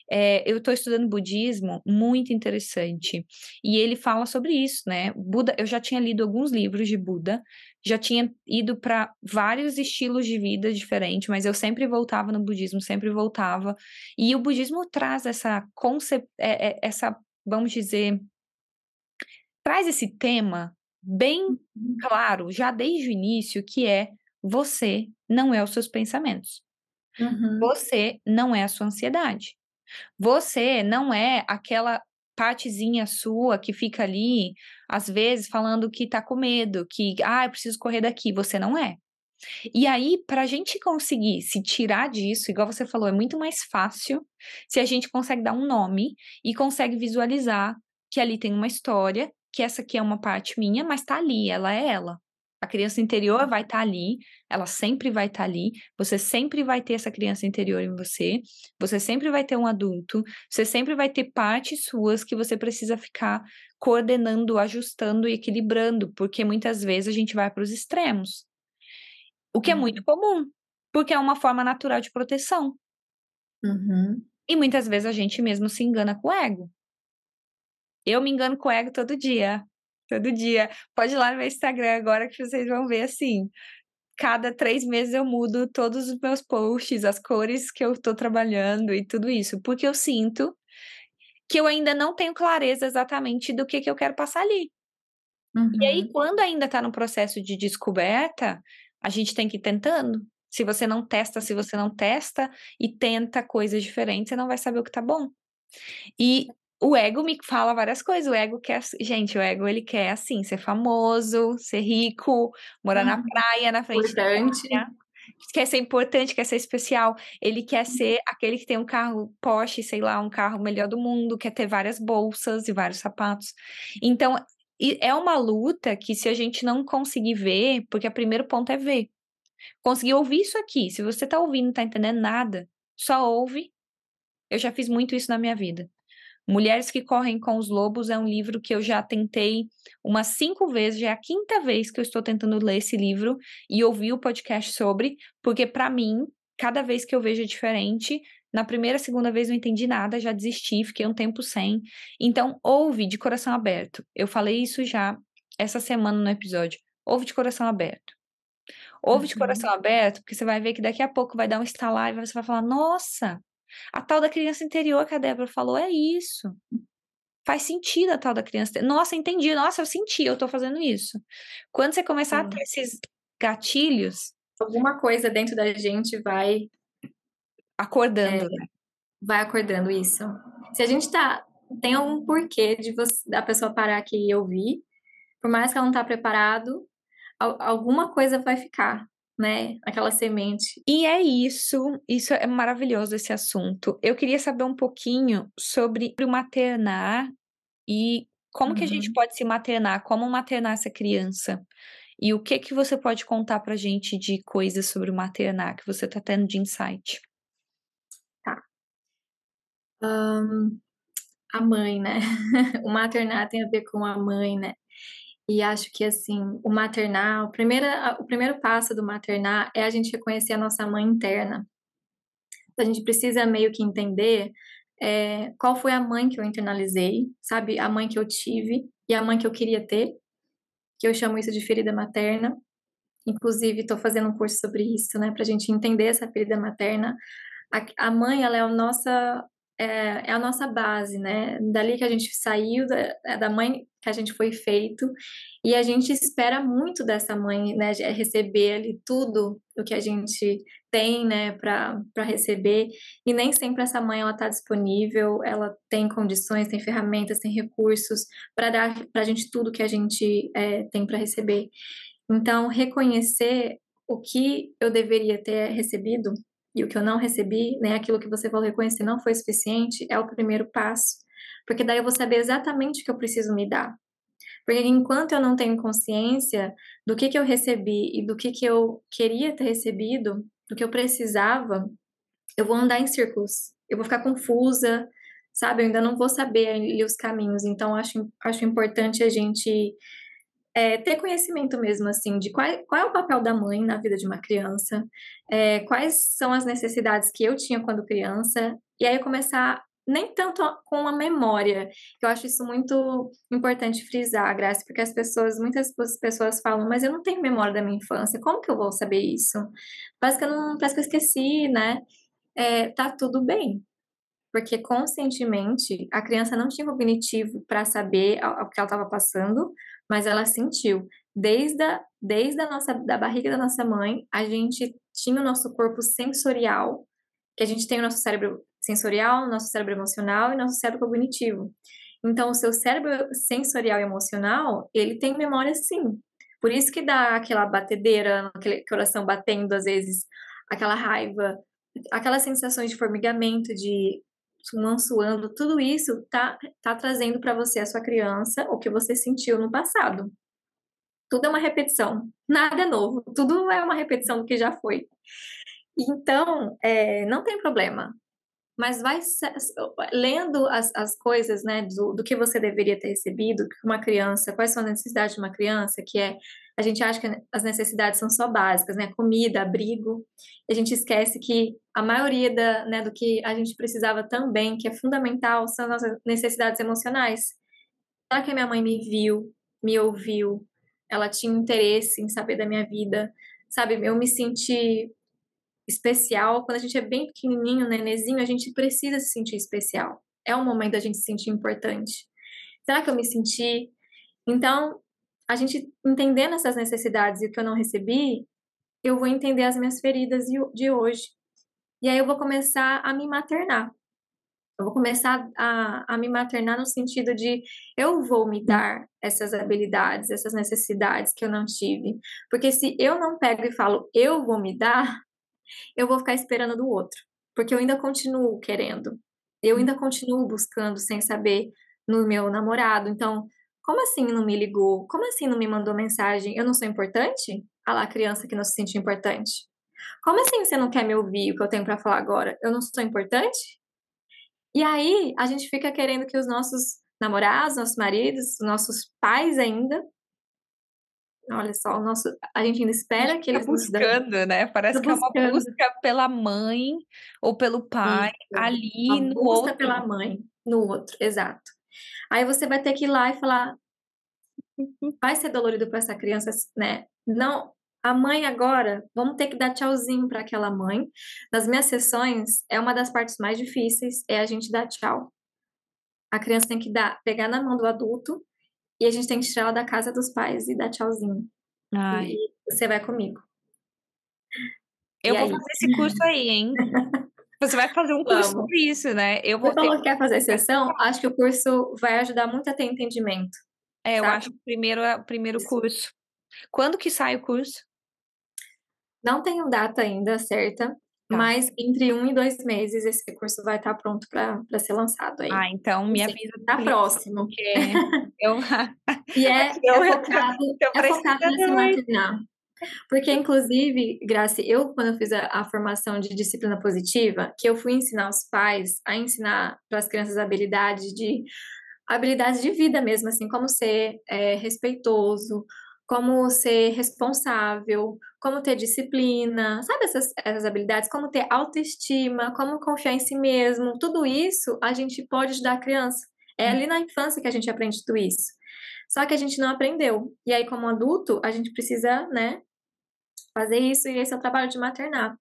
É, eu estou estudando budismo, muito interessante. E ele fala sobre isso, né? Buda, eu já tinha lido alguns livros de Buda, já tinha ido para vários estilos de vida diferentes, mas eu sempre voltava no budismo, sempre voltava. E o budismo traz essa concept, é, é, essa, vamos dizer, traz esse tema bem uhum. claro, já desde o início, que é você não é os seus pensamentos. Uhum. Você não é a sua ansiedade. Você não é aquela partezinha sua que fica ali, às vezes, falando que tá com medo, que, ah, eu preciso correr daqui. Você não é. E aí, para a gente conseguir se tirar disso, igual você falou, é muito mais fácil se a gente consegue dar um nome e consegue visualizar que ali tem uma história, que essa aqui é uma parte minha, mas tá ali, ela é ela. A criança interior vai estar tá ali, ela sempre vai estar tá ali, você sempre vai ter essa criança interior em você, você sempre vai ter um adulto, você sempre vai ter partes suas que você precisa ficar coordenando, ajustando e equilibrando, porque muitas vezes a gente vai para os extremos. O que uhum. é muito comum, porque é uma forma natural de proteção. Uhum. E muitas vezes a gente mesmo se engana com o ego. Eu me engano com o ego todo dia todo dia. Pode ir lá no meu Instagram agora que vocês vão ver assim. Cada três meses eu mudo todos os meus posts, as cores que eu estou trabalhando e tudo isso, porque eu sinto que eu ainda não tenho clareza exatamente do que, que eu quero passar ali. Uhum. E aí, uhum. quando ainda está no processo de descoberta, a gente tem que ir tentando. Se você não testa, se você não testa e tenta coisas diferentes, você não vai saber o que tá bom. E o ego me fala várias coisas. O ego quer, gente, o ego ele quer assim, ser famoso, ser rico, morar na uhum. praia, na frente importante. da Quer ser importante, quer ser especial. Ele quer uhum. ser aquele que tem um carro Porsche, sei lá, um carro melhor do mundo, quer ter várias bolsas e vários sapatos. Então, é uma luta que se a gente não conseguir ver, porque o primeiro ponto é ver. Consegui ouvir isso aqui. Se você tá ouvindo, não tá entendendo nada, só ouve. Eu já fiz muito isso na minha vida. Mulheres que Correm com os Lobos é um livro que eu já tentei umas cinco vezes, já é a quinta vez que eu estou tentando ler esse livro e ouvir o podcast sobre, porque para mim, cada vez que eu vejo é diferente. Na primeira, segunda vez não entendi nada, já desisti, fiquei um tempo sem. Então, ouve de coração aberto. Eu falei isso já essa semana no episódio. Ouve de coração aberto. Ouve uhum. de coração aberto, porque você vai ver que daqui a pouco vai dar um estalar e você vai falar: Nossa, a tal da criança interior que a Débora falou é isso. Faz sentido a tal da criança. Nossa, entendi. Nossa, eu senti, eu tô fazendo isso. Quando você começar Sim. a ter esses gatilhos. Alguma coisa dentro da gente vai. Acordando, é, né? Vai acordando isso. Se a gente tá. Tem algum porquê de você, da pessoa parar aqui e ouvir, por mais que ela não tá preparado, alguma coisa vai ficar né? Aquela semente. E é isso, isso é maravilhoso esse assunto. Eu queria saber um pouquinho sobre o maternar e como uhum. que a gente uhum. pode se maternar, como maternar essa criança. E o que que você pode contar pra gente de coisas sobre o maternar que você tá tendo de insight? Tá. Um, a mãe, né? o maternar tem a ver com a mãe, né? E acho que, assim, o maternar, o primeiro, o primeiro passo do maternar é a gente reconhecer a nossa mãe interna. A gente precisa meio que entender é, qual foi a mãe que eu internalizei, sabe? A mãe que eu tive e a mãe que eu queria ter, que eu chamo isso de ferida materna. Inclusive, estou fazendo um curso sobre isso, né? Para a gente entender essa ferida materna. A, a mãe, ela é a nossa é, é, a nossa base, né? Dali que a gente saiu, da, é da mãe que a gente foi feito, e a gente espera muito dessa mãe, né? Receber ali tudo o que a gente tem, né, para receber, e nem sempre essa mãe ela está disponível, ela tem condições, tem ferramentas, tem recursos para dar para a gente tudo que a gente é, tem para receber. Então, reconhecer o que eu deveria ter recebido e o que eu não recebi, né, aquilo que você falou reconhecer não foi suficiente, é o primeiro passo. Porque daí eu vou saber exatamente o que eu preciso me dar. Porque enquanto eu não tenho consciência do que, que eu recebi e do que, que eu queria ter recebido, do que eu precisava, eu vou andar em círculos. Eu vou ficar confusa, sabe? Eu ainda não vou saber os caminhos. Então, acho, acho importante a gente é, ter conhecimento mesmo, assim, de qual, qual é o papel da mãe na vida de uma criança, é, quais são as necessidades que eu tinha quando criança, e aí começar nem tanto com a memória, eu acho isso muito importante frisar, Graça, porque as pessoas, muitas pessoas falam, mas eu não tenho memória da minha infância, como que eu vou saber isso? Parece que eu não, parece que eu esqueci, né? É, tá tudo bem, porque conscientemente a criança não tinha cognitivo para saber o que ela estava passando, mas ela sentiu. Desde a, desde a nossa da barriga da nossa mãe, a gente tinha o nosso corpo sensorial, que a gente tem o nosso cérebro sensorial, nosso cérebro emocional e nosso cérebro cognitivo. Então, o seu cérebro sensorial e emocional, ele tem memória sim. Por isso que dá aquela batedeira, aquele coração batendo às vezes, aquela raiva, aquelas sensações de formigamento, de não suando, tudo isso tá, tá trazendo para você, a sua criança, o que você sentiu no passado. Tudo é uma repetição, nada é novo, tudo é uma repetição do que já foi. Então, é, não tem problema mas vai lendo as, as coisas, né, do, do que você deveria ter recebido, uma criança, quais são as necessidades de uma criança, que é, a gente acha que as necessidades são só básicas, né, comida, abrigo, a gente esquece que a maioria da, né, do que a gente precisava também, que é fundamental, são as nossas necessidades emocionais. Será que a minha mãe me viu, me ouviu, ela tinha interesse em saber da minha vida, sabe, eu me senti especial. Quando a gente é bem pequenininho, nenenzinho, a gente precisa se sentir especial. É um momento da gente se sentir importante. Será que eu me senti? Então, a gente entendendo essas necessidades e o que eu não recebi, eu vou entender as minhas feridas de hoje. E aí eu vou começar a me maternar. Eu vou começar a, a me maternar no sentido de eu vou me dar essas habilidades, essas necessidades que eu não tive. Porque se eu não pego e falo, eu vou me dar, eu vou ficar esperando do outro, porque eu ainda continuo querendo, eu ainda continuo buscando sem saber no meu namorado. Então, como assim não me ligou? Como assim não me mandou mensagem? Eu não sou importante? a lá criança que não se sente importante. Como assim você não quer me ouvir o que eu tenho para falar agora? Eu não sou importante? E aí a gente fica querendo que os nossos namorados, nossos maridos, nossos pais ainda Olha só, o nosso, a gente ainda espera que eles buscando, dão... né? Parece que é uma busca pela mãe ou pelo pai Isso. ali uma no busca outro. pela mãe no outro, exato. Aí você vai ter que ir lá e falar vai ser dolorido para essa criança, né? Não, a mãe agora, vamos ter que dar tchauzinho para aquela mãe. Nas minhas sessões, é uma das partes mais difíceis, é a gente dar tchau. A criança tem que dar, pegar na mão do adulto e a gente tem que tirar ela da casa dos pais e dar tchauzinho. Ai. E você vai comigo. Eu e vou aí? fazer esse curso aí, hein? Você vai fazer um curso Vamos. sobre isso, né? Eu vou Você ter... falou que quer fazer sessão, acho que o curso vai ajudar muito a ter entendimento. É, sabe? eu acho que o primeiro, o primeiro curso. Quando que sai o curso? Não tenho data ainda certa, Tá. Mas entre um e dois meses esse curso vai estar pronto para ser lançado aí. Ah, então me avisa. Tá próximo. Porque eu... e é, eu, é focado, eu é focado nesse maternal. Porque, inclusive, Grace, eu, quando eu fiz a, a, formação de disciplina positiva, que eu fui ensinar os pais a ensinar para as crianças habilidades de habilidades de vida mesmo, assim, como ser é, respeitoso, como ser responsável, como ter disciplina, sabe essas, essas habilidades, como ter autoestima, como confiar em si mesmo, tudo isso a gente pode ajudar a criança. É ali na infância que a gente aprende tudo isso. Só que a gente não aprendeu. E aí, como adulto, a gente precisa, né, fazer isso e esse é o trabalho de maternar.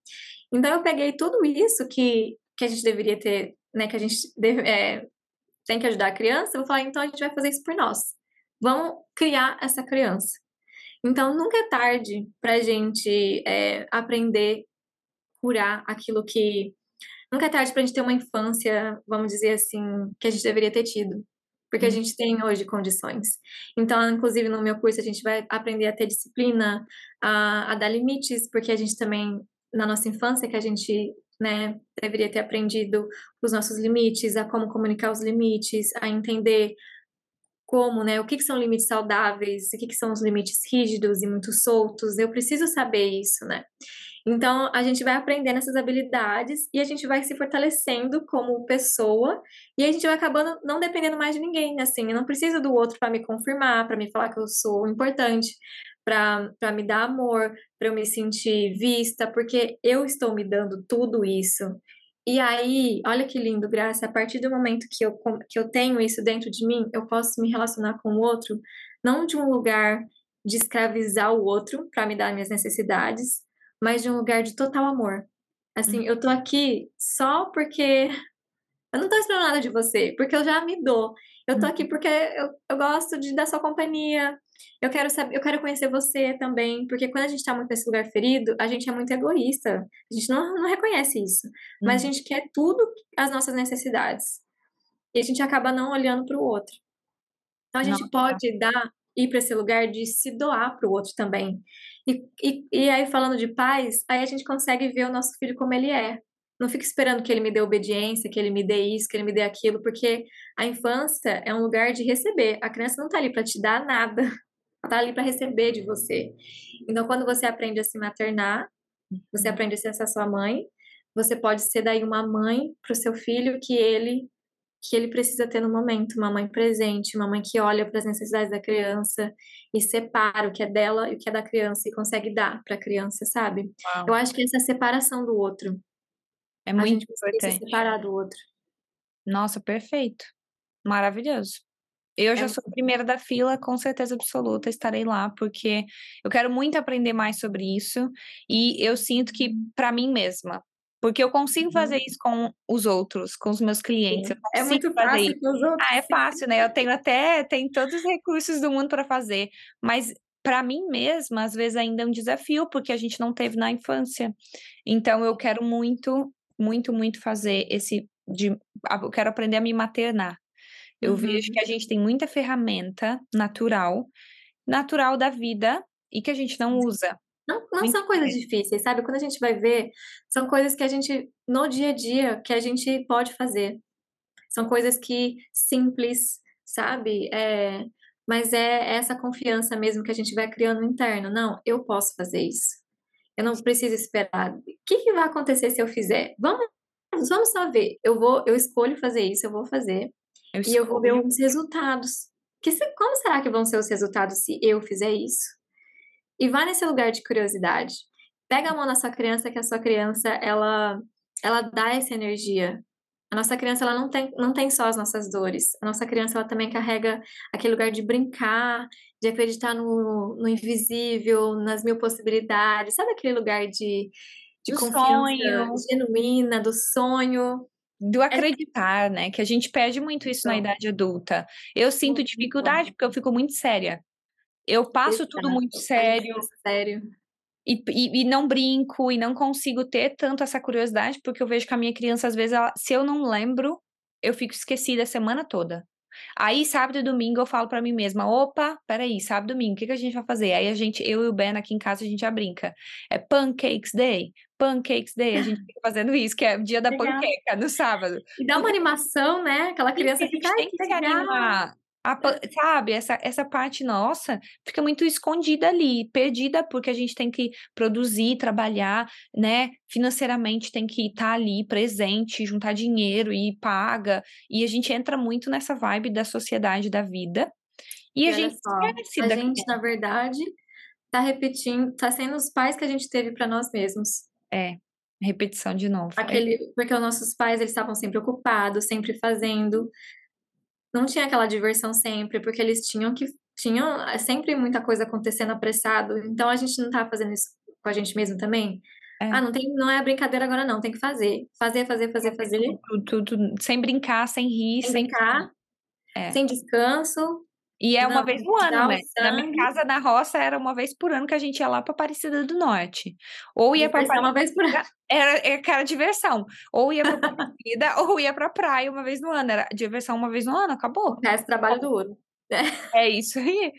Então, eu peguei tudo isso que, que a gente deveria ter, né, que a gente deve, é, tem que ajudar a criança, eu vou falar, então a gente vai fazer isso por nós. Vamos criar essa criança. Então, nunca é tarde para a gente é, aprender, curar aquilo que. Nunca é tarde para a gente ter uma infância, vamos dizer assim, que a gente deveria ter tido. Porque a uhum. gente tem hoje condições. Então, inclusive, no meu curso, a gente vai aprender a ter disciplina, a, a dar limites, porque a gente também, na nossa infância, que a gente né, deveria ter aprendido os nossos limites, a como comunicar os limites, a entender como, né? O que, que são limites saudáveis, o que, que são os limites rígidos e muito soltos. Eu preciso saber isso, né? Então, a gente vai aprendendo essas habilidades e a gente vai se fortalecendo como pessoa e a gente vai acabando não dependendo mais de ninguém, assim. Eu não preciso do outro para me confirmar, para me falar que eu sou importante, para me dar amor, para eu me sentir vista, porque eu estou me dando tudo isso. E aí, olha que lindo, Graça, a partir do momento que eu, que eu tenho isso dentro de mim, eu posso me relacionar com o outro, não de um lugar de escravizar o outro para me dar minhas necessidades, mas de um lugar de total amor. Assim, eu tô aqui só porque eu não tô esperando nada de você, porque eu já me dou. Eu tô aqui uhum. porque eu, eu gosto de dar sua companhia, eu quero saber, eu quero conhecer você também, porque quando a gente está muito nesse lugar ferido, a gente é muito egoísta. A gente não, não reconhece isso. Mas a uhum. gente quer tudo as nossas necessidades. E a gente acaba não olhando para o outro. Então a gente pode tá. dar, ir para esse lugar de se doar para o outro também. E, e, e aí, falando de paz, aí a gente consegue ver o nosso filho como ele é. Não fica esperando que ele me dê obediência, que ele me dê isso, que ele me dê aquilo, porque a infância é um lugar de receber. A criança não está ali para te dar nada, está ali para receber de você. Então, quando você aprende a se maternar, você uhum. aprende a ser essa sua mãe, você pode ser daí uma mãe para o seu filho que ele que ele precisa ter no momento, uma mãe presente, uma mãe que olha para as necessidades da criança e separa o que é dela e o que é da criança e consegue dar para a criança, sabe? Uau. Eu acho que essa separação do outro é muito importante. Se separar do outro. Nossa, perfeito. Maravilhoso. Eu já é. sou a primeira da fila, com certeza absoluta, estarei lá, porque eu quero muito aprender mais sobre isso e eu sinto que para mim mesma, porque eu consigo fazer uhum. isso com os outros, com os meus clientes. é muito fácil com os outros. Ah, é fácil, né? Eu tenho até tenho todos os recursos do mundo para fazer, mas para mim mesma, às vezes ainda é um desafio, porque a gente não teve na infância. Então eu quero muito, muito, muito fazer esse de eu quero aprender a me maternar. Eu uhum. vejo que a gente tem muita ferramenta natural, natural da vida e que a gente não usa. Não, não são coisas difíceis, sabe? Quando a gente vai ver, são coisas que a gente, no dia a dia, que a gente pode fazer. São coisas que simples, sabe? É, mas é essa confiança mesmo que a gente vai criando interno. Não, eu posso fazer isso. Eu não preciso esperar. O que, que vai acontecer se eu fizer? Vamos, vamos só ver. Eu vou, eu escolho fazer isso, eu vou fazer. Eu e eu vou ver os resultados. Que, como será que vão ser os resultados se eu fizer isso? E vá nesse lugar de curiosidade. Pega a mão da sua criança, que a sua criança, ela, ela dá essa energia. A nossa criança, ela não tem, não tem só as nossas dores. A nossa criança, ela também carrega aquele lugar de brincar, de acreditar no, no invisível, nas mil possibilidades. Sabe aquele lugar de, de do confiança sonho. genuína, do sonho? do é acreditar, né? Que a gente perde muito isso na idade adulta. Eu sinto dificuldade porque eu fico muito séria. Eu passo Exato. tudo muito sério. Sério. E, e, e, não brinco e não consigo ter tanto essa curiosidade, porque eu vejo que a minha criança, às vezes, ela, se eu não lembro, eu fico esquecida a semana toda. Aí, sábado e domingo, eu falo para mim mesma: opa, peraí, sábado e domingo, o que, que a gente vai fazer? Aí a gente, eu e o Ben aqui em casa, a gente já brinca. É Pancakes Day. Pancakes Day, a gente fica fazendo isso, que é o dia da Legal. panqueca, no sábado. E dá uma animação, né? Aquela criança fica, tem que se animar. A, sabe, essa, essa parte nossa fica muito escondida ali, perdida, porque a gente tem que produzir, trabalhar, né? Financeiramente tem que estar tá ali presente, juntar dinheiro e paga. E a gente entra muito nessa vibe da sociedade da vida. E, e a gente só, esquece A gente, na verdade, tá repetindo, tá sendo os pais que a gente teve para nós mesmos. É, repetição de novo. É. Aquele, é. Porque os nossos pais, eles estavam sempre ocupados, sempre fazendo não tinha aquela diversão sempre, porque eles tinham que tinham é, sempre muita coisa acontecendo apressado. Então a gente não tá fazendo isso com a gente mesmo também. É. Ah, não tem, não é brincadeira agora não, tem que fazer, fazer, fazer, fazer, fazer. Tudo, tudo, sem brincar, sem rir, sem, sem brincar, é. sem descanso. E é uma não, vez no ano, né? Na minha casa na roça era uma vez por ano que a gente ia lá para Aparecida do Norte. Ou ia para uma vez por ano. Era, era diversão. Ou ia para Aparecida ou ia para praia uma vez no ano. Era diversão uma vez no ano, acabou. É esse trabalho duro. É isso aí.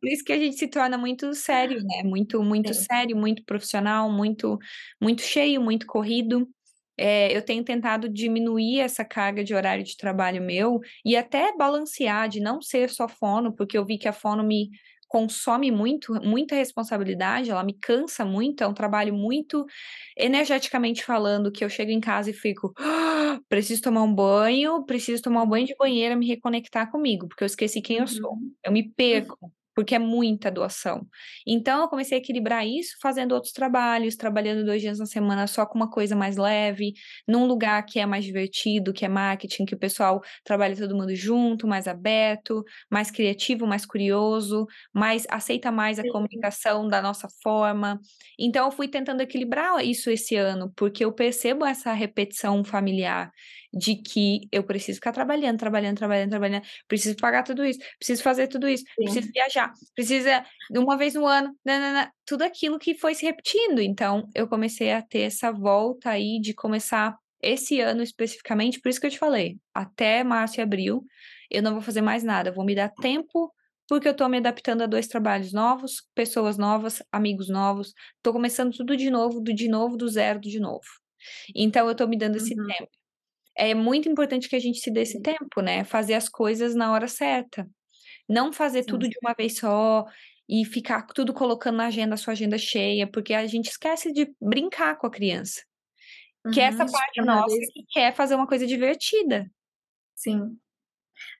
Por isso que a gente se torna muito sério, né? Muito, muito Sim. sério, muito profissional, muito, muito cheio, muito corrido é, eu tenho tentado diminuir essa carga de horário de trabalho meu e até balancear, de não ser só fono, porque eu vi que a fono me consome muito, muita responsabilidade, ela me cansa muito, é um trabalho muito energeticamente falando, que eu chego em casa e fico, ah, preciso tomar um banho, preciso tomar um banho de banheira, me reconectar comigo, porque eu esqueci quem eu sou. Uhum. Eu me perco porque é muita doação. Então, eu comecei a equilibrar isso fazendo outros trabalhos, trabalhando dois dias na semana só com uma coisa mais leve, num lugar que é mais divertido, que é marketing, que o pessoal trabalha todo mundo junto, mais aberto, mais criativo, mais curioso, mais aceita mais a Sim. comunicação da nossa forma. Então, eu fui tentando equilibrar isso esse ano, porque eu percebo essa repetição familiar de que eu preciso ficar trabalhando, trabalhando, trabalhando, trabalhando, preciso pagar tudo isso, preciso fazer tudo isso, Sim. preciso viajar, precisa uma vez no ano, nanana, tudo aquilo que foi se repetindo. Então, eu comecei a ter essa volta aí de começar esse ano especificamente, por isso que eu te falei, até março e abril, eu não vou fazer mais nada, vou me dar tempo porque eu tô me adaptando a dois trabalhos novos, pessoas novas, amigos novos, tô começando tudo de novo, do de novo, do zero, do de novo. Então eu tô me dando esse uhum. tempo é muito importante que a gente se dê esse tempo, né? Fazer as coisas na hora certa. Não fazer Sim. tudo de uma vez só e ficar tudo colocando na agenda, a sua agenda cheia, porque a gente esquece de brincar com a criança. Uhum, que é essa parte nossa vez... que quer fazer uma coisa divertida. Sim.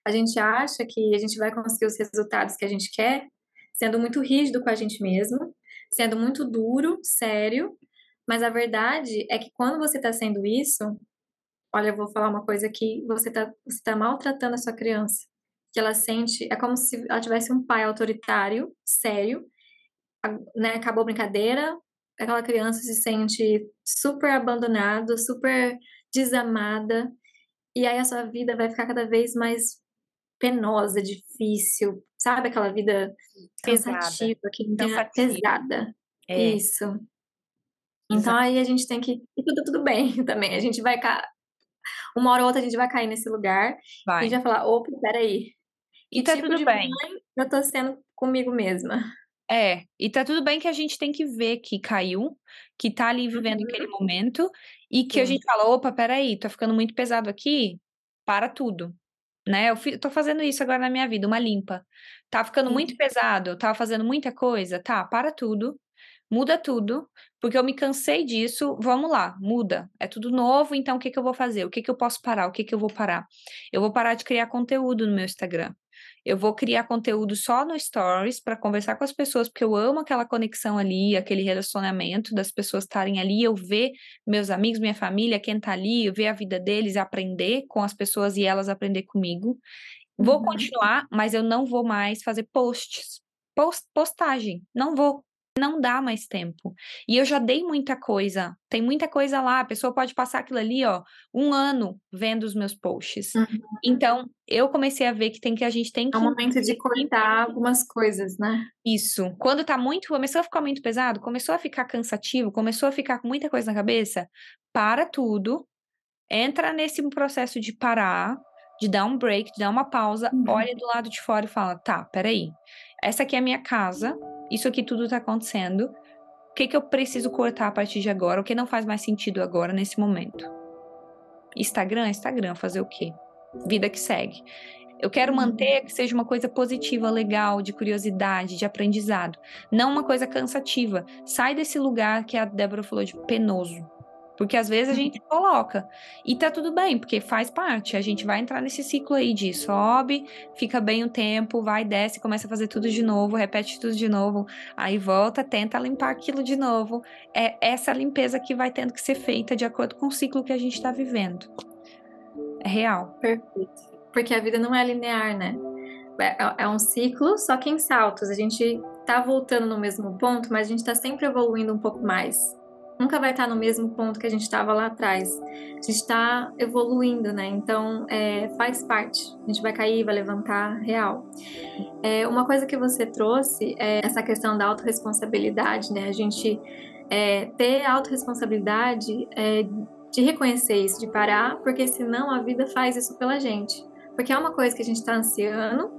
A gente acha que a gente vai conseguir os resultados que a gente quer sendo muito rígido com a gente mesmo, sendo muito duro, sério, mas a verdade é que quando você está sendo isso, olha, eu vou falar uma coisa aqui, você está você tá maltratando a sua criança. Que ela sente, é como se ela tivesse um pai autoritário, sério, né? Acabou a brincadeira, aquela criança se sente super abandonada, super desamada, e aí a sua vida vai ficar cada vez mais penosa, difícil, sabe aquela vida cansativa, que pesada. É. Isso. Então Exato. aí a gente tem que. E tudo, tudo bem também. A gente vai uma hora ou outra a gente vai cair nesse lugar vai. e vai falar, opa, peraí. E tá tipo tudo bem. eu tô sendo comigo mesma. É, e tá tudo bem que a gente tem que ver que caiu, que tá ali vivendo uhum. aquele momento, e que Sim. a gente fala, opa, peraí, tá ficando muito pesado aqui, para tudo, né? Eu fi, tô fazendo isso agora na minha vida, uma limpa. Tá ficando muito pesado, tava fazendo muita coisa, tá, para tudo, muda tudo, porque eu me cansei disso, vamos lá, muda, é tudo novo, então o que que eu vou fazer? O que que eu posso parar? O que que eu vou parar? Eu vou parar de criar conteúdo no meu Instagram. Eu vou criar conteúdo só no Stories para conversar com as pessoas, porque eu amo aquela conexão ali, aquele relacionamento das pessoas estarem ali, eu ver meus amigos, minha família, quem tá ali, eu ver a vida deles, aprender com as pessoas e elas aprender comigo. Vou uhum. continuar, mas eu não vou mais fazer posts, post, postagem, não vou não dá mais tempo. E eu já dei muita coisa, tem muita coisa lá, a pessoa pode passar aquilo ali, ó, um ano vendo os meus posts. Uhum. Então, eu comecei a ver que tem que a gente tem que. É o momento de cortar algumas coisas, né? Isso. Quando tá muito, começou a ficar muito pesado, começou a ficar cansativo, começou a ficar com muita coisa na cabeça, para tudo, entra nesse processo de parar, de dar um break, de dar uma pausa, uhum. olha do lado de fora e fala: tá, peraí, essa aqui é a minha casa, isso aqui tudo tá acontecendo. O que, que eu preciso cortar a partir de agora? O que não faz mais sentido agora, nesse momento? Instagram, Instagram, fazer o quê? Vida que segue. Eu quero uhum. manter que seja uma coisa positiva, legal, de curiosidade, de aprendizado. Não uma coisa cansativa. Sai desse lugar que a Débora falou de penoso. Porque às vezes a uhum. gente coloca. E tá tudo bem, porque faz parte. A gente vai entrar nesse ciclo aí de sobe, fica bem o tempo, vai, desce, começa a fazer tudo de novo, repete tudo de novo, aí volta, tenta limpar aquilo de novo. É essa limpeza que vai tendo que ser feita de acordo com o ciclo que a gente tá vivendo. É real. Perfeito. Porque a vida não é linear, né? É, é um ciclo, só que em saltos. A gente tá voltando no mesmo ponto, mas a gente tá sempre evoluindo um pouco mais nunca vai estar no mesmo ponto que a gente estava lá atrás. A gente está evoluindo, né? Então, é, faz parte. A gente vai cair, vai levantar, real. É, uma coisa que você trouxe é essa questão da autorresponsabilidade, né? A gente é, ter autorresponsabilidade é, de reconhecer isso, de parar, porque senão a vida faz isso pela gente. Porque é uma coisa que a gente está ansiando,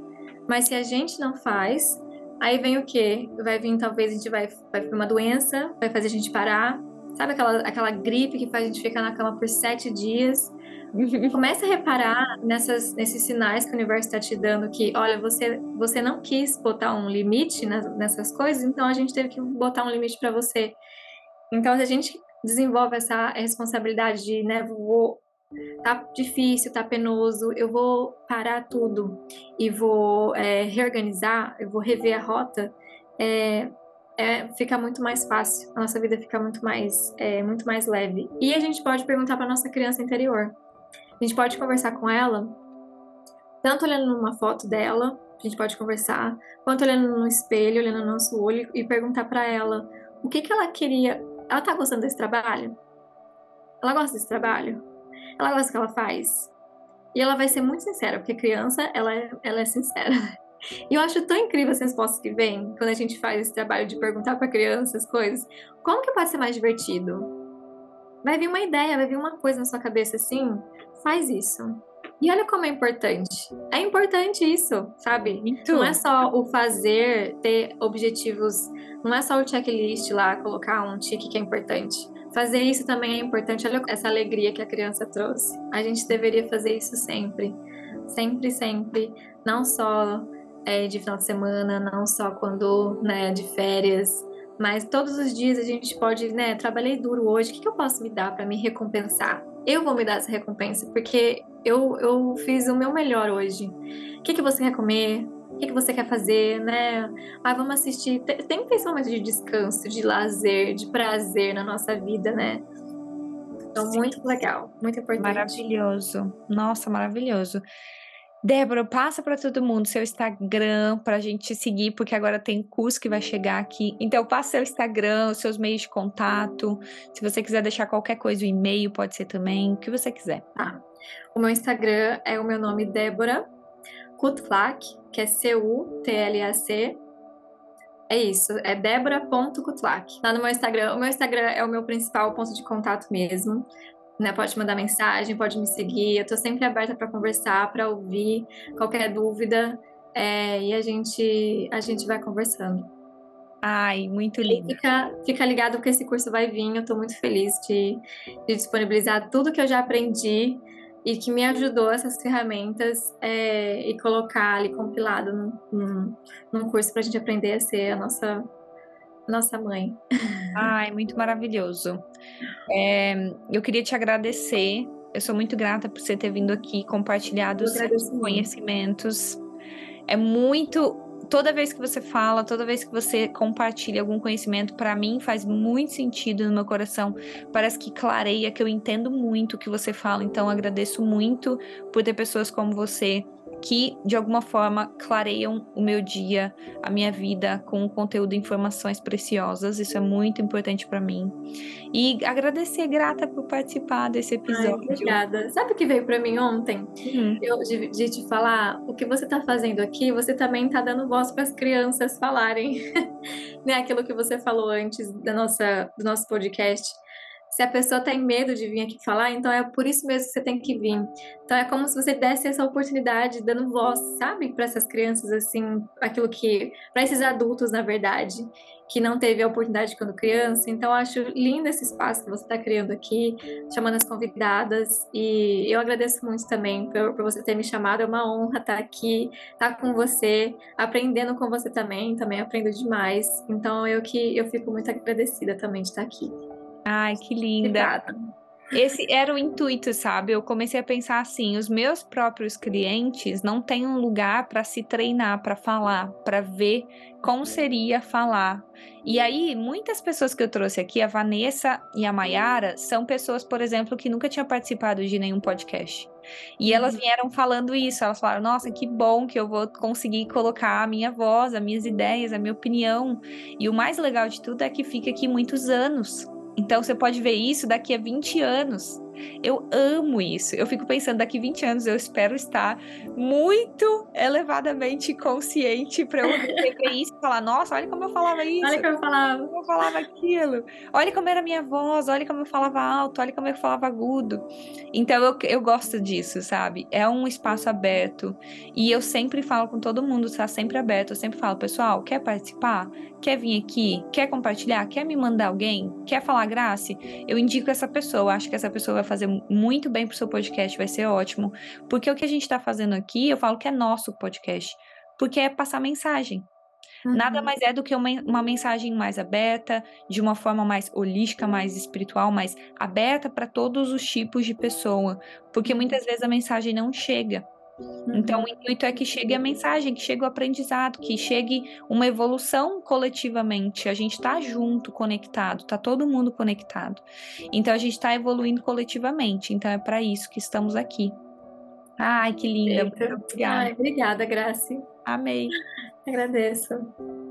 mas se a gente não faz, Aí vem o quê? Vai vir, talvez, a gente vai, vai uma doença, vai fazer a gente parar, Sabe aquela, aquela gripe que faz a gente ficar na cama por sete dias? Começa a reparar nessas, nesses sinais que o universo está te dando que, olha, você, você não quis botar um limite nessas coisas, então a gente teve que botar um limite para você. Então, se a gente desenvolve essa responsabilidade de, né, vou, tá difícil, tá penoso, eu vou parar tudo e vou é, reorganizar, eu vou rever a rota, é, é, fica muito mais fácil, a nossa vida fica muito mais, é, muito mais leve. E a gente pode perguntar para nossa criança interior. A gente pode conversar com ela, tanto olhando numa foto dela, a gente pode conversar, quanto olhando no espelho, olhando no nosso olho e perguntar para ela o que, que ela queria. Ela tá gostando desse trabalho? Ela gosta desse trabalho? Ela gosta do que ela faz? E ela vai ser muito sincera, porque criança, ela é, ela é sincera. E eu acho tão incrível as respostas que vêm quando a gente faz esse trabalho de perguntar para crianças coisas. Como que pode ser mais divertido? Vai vir uma ideia, vai vir uma coisa na sua cabeça assim, faz isso. E olha como é importante. É importante isso, sabe? Muito. Não é só o fazer, ter objetivos, não é só o checklist lá, colocar um tique que é importante. Fazer isso também é importante. Olha essa alegria que a criança trouxe. A gente deveria fazer isso sempre. Sempre, sempre. Não só é, de final de semana, não só quando né, de férias, mas todos os dias a gente pode, né, trabalhei duro hoje, o que, que eu posso me dar para me recompensar? Eu vou me dar essa recompensa, porque eu, eu fiz o meu melhor hoje. O que, que você quer comer? O que, que você quer fazer, né? Ah, vamos assistir. Tem que ter esse momento de descanso, de lazer, de prazer na nossa vida, né? Então, Sim. muito legal, muito importante. Maravilhoso. Nossa, maravilhoso. Débora, passa para todo mundo seu Instagram para a gente seguir, porque agora tem curso que vai chegar aqui. Então, passa seu Instagram, seus meios de contato. Se você quiser deixar qualquer coisa, o e-mail pode ser também, o que você quiser. Tá. O meu Instagram é o meu nome Débora Kutlak, que é C-U-T-L-A-C. É isso, é débora.kutlak. Lá no meu Instagram, o meu Instagram é o meu principal ponto de contato mesmo né? Pode mandar mensagem, pode me seguir. Eu tô sempre aberta para conversar, para ouvir qualquer dúvida. É, e a gente, a gente vai conversando. Ai, muito lindo. Fica, fica ligado porque esse curso vai vir. Eu tô muito feliz de, de disponibilizar tudo que eu já aprendi e que me ajudou essas ferramentas é, e colocar ali compilado num, num, num curso para a gente aprender a ser a nossa nossa mãe. Ai, muito maravilhoso. É, eu queria te agradecer. Eu sou muito grata por você ter vindo aqui compartilhado os seus conhecimentos. É muito toda vez que você fala, toda vez que você compartilha algum conhecimento, para mim faz muito sentido no meu coração. Parece que clareia, que eu entendo muito o que você fala. Então agradeço muito por ter pessoas como você que de alguma forma clareiam o meu dia, a minha vida com conteúdo e informações preciosas. Isso é muito importante para mim. E agradecer, grata por participar desse episódio. Ai, obrigada. Sabe o que veio para mim ontem? Uhum. Eu de, de, te falar, o que você está fazendo aqui, você também está dando voz para as crianças falarem. né? Aquilo que você falou antes da nossa, do nosso podcast se a pessoa tem medo de vir aqui falar, então é por isso mesmo que você tem que vir. Então é como se você desse essa oportunidade, dando voz, sabe, para essas crianças, assim, aquilo que. para esses adultos, na verdade, que não teve a oportunidade quando criança. Então acho lindo esse espaço que você está criando aqui, chamando as convidadas. E eu agradeço muito também por, por você ter me chamado. É uma honra estar aqui, estar com você, aprendendo com você também. Também aprendo demais. Então eu que eu fico muito agradecida também de estar aqui. Ai, que linda. Esse era o intuito, sabe? Eu comecei a pensar assim: os meus próprios clientes não têm um lugar para se treinar, para falar, para ver como seria falar. E aí, muitas pessoas que eu trouxe aqui, a Vanessa e a Mayara, são pessoas, por exemplo, que nunca tinham participado de nenhum podcast. E elas uhum. vieram falando isso, elas falaram: "Nossa, que bom que eu vou conseguir colocar a minha voz, as minhas ideias, a minha opinião". E o mais legal de tudo é que fica aqui muitos anos. Então você pode ver isso daqui a 20 anos. Eu amo isso. Eu fico pensando, daqui 20 anos eu espero estar muito elevadamente consciente para eu receber isso e falar: nossa, olha como eu falava isso. Olha como eu falava. Como eu falava aquilo. Olha como era a minha voz, olha como eu falava alto, olha como eu falava agudo. Então eu, eu gosto disso, sabe? É um espaço aberto. E eu sempre falo com todo mundo, está sempre aberto. Eu sempre falo, pessoal, quer participar? Quer vir aqui? Quer compartilhar? Quer me mandar alguém? Quer falar graça? Eu indico essa pessoa. Eu acho que essa pessoa vai fazer muito bem pro seu podcast, vai ser ótimo. Porque o que a gente está fazendo aqui, eu falo que é nosso podcast. Porque é passar mensagem. Uhum. Nada mais é do que uma, uma mensagem mais aberta, de uma forma mais holística, mais espiritual, mais aberta para todos os tipos de pessoa. Porque muitas vezes a mensagem não chega. Então, o uhum. intuito é que chegue a mensagem, que chegue o aprendizado, que chegue uma evolução coletivamente. A gente está junto, conectado, está todo mundo conectado. Então, a gente está evoluindo coletivamente. Então, é para isso que estamos aqui. Ai, que linda. Obrigada. Ai, obrigada, Grace. Amei. Agradeço.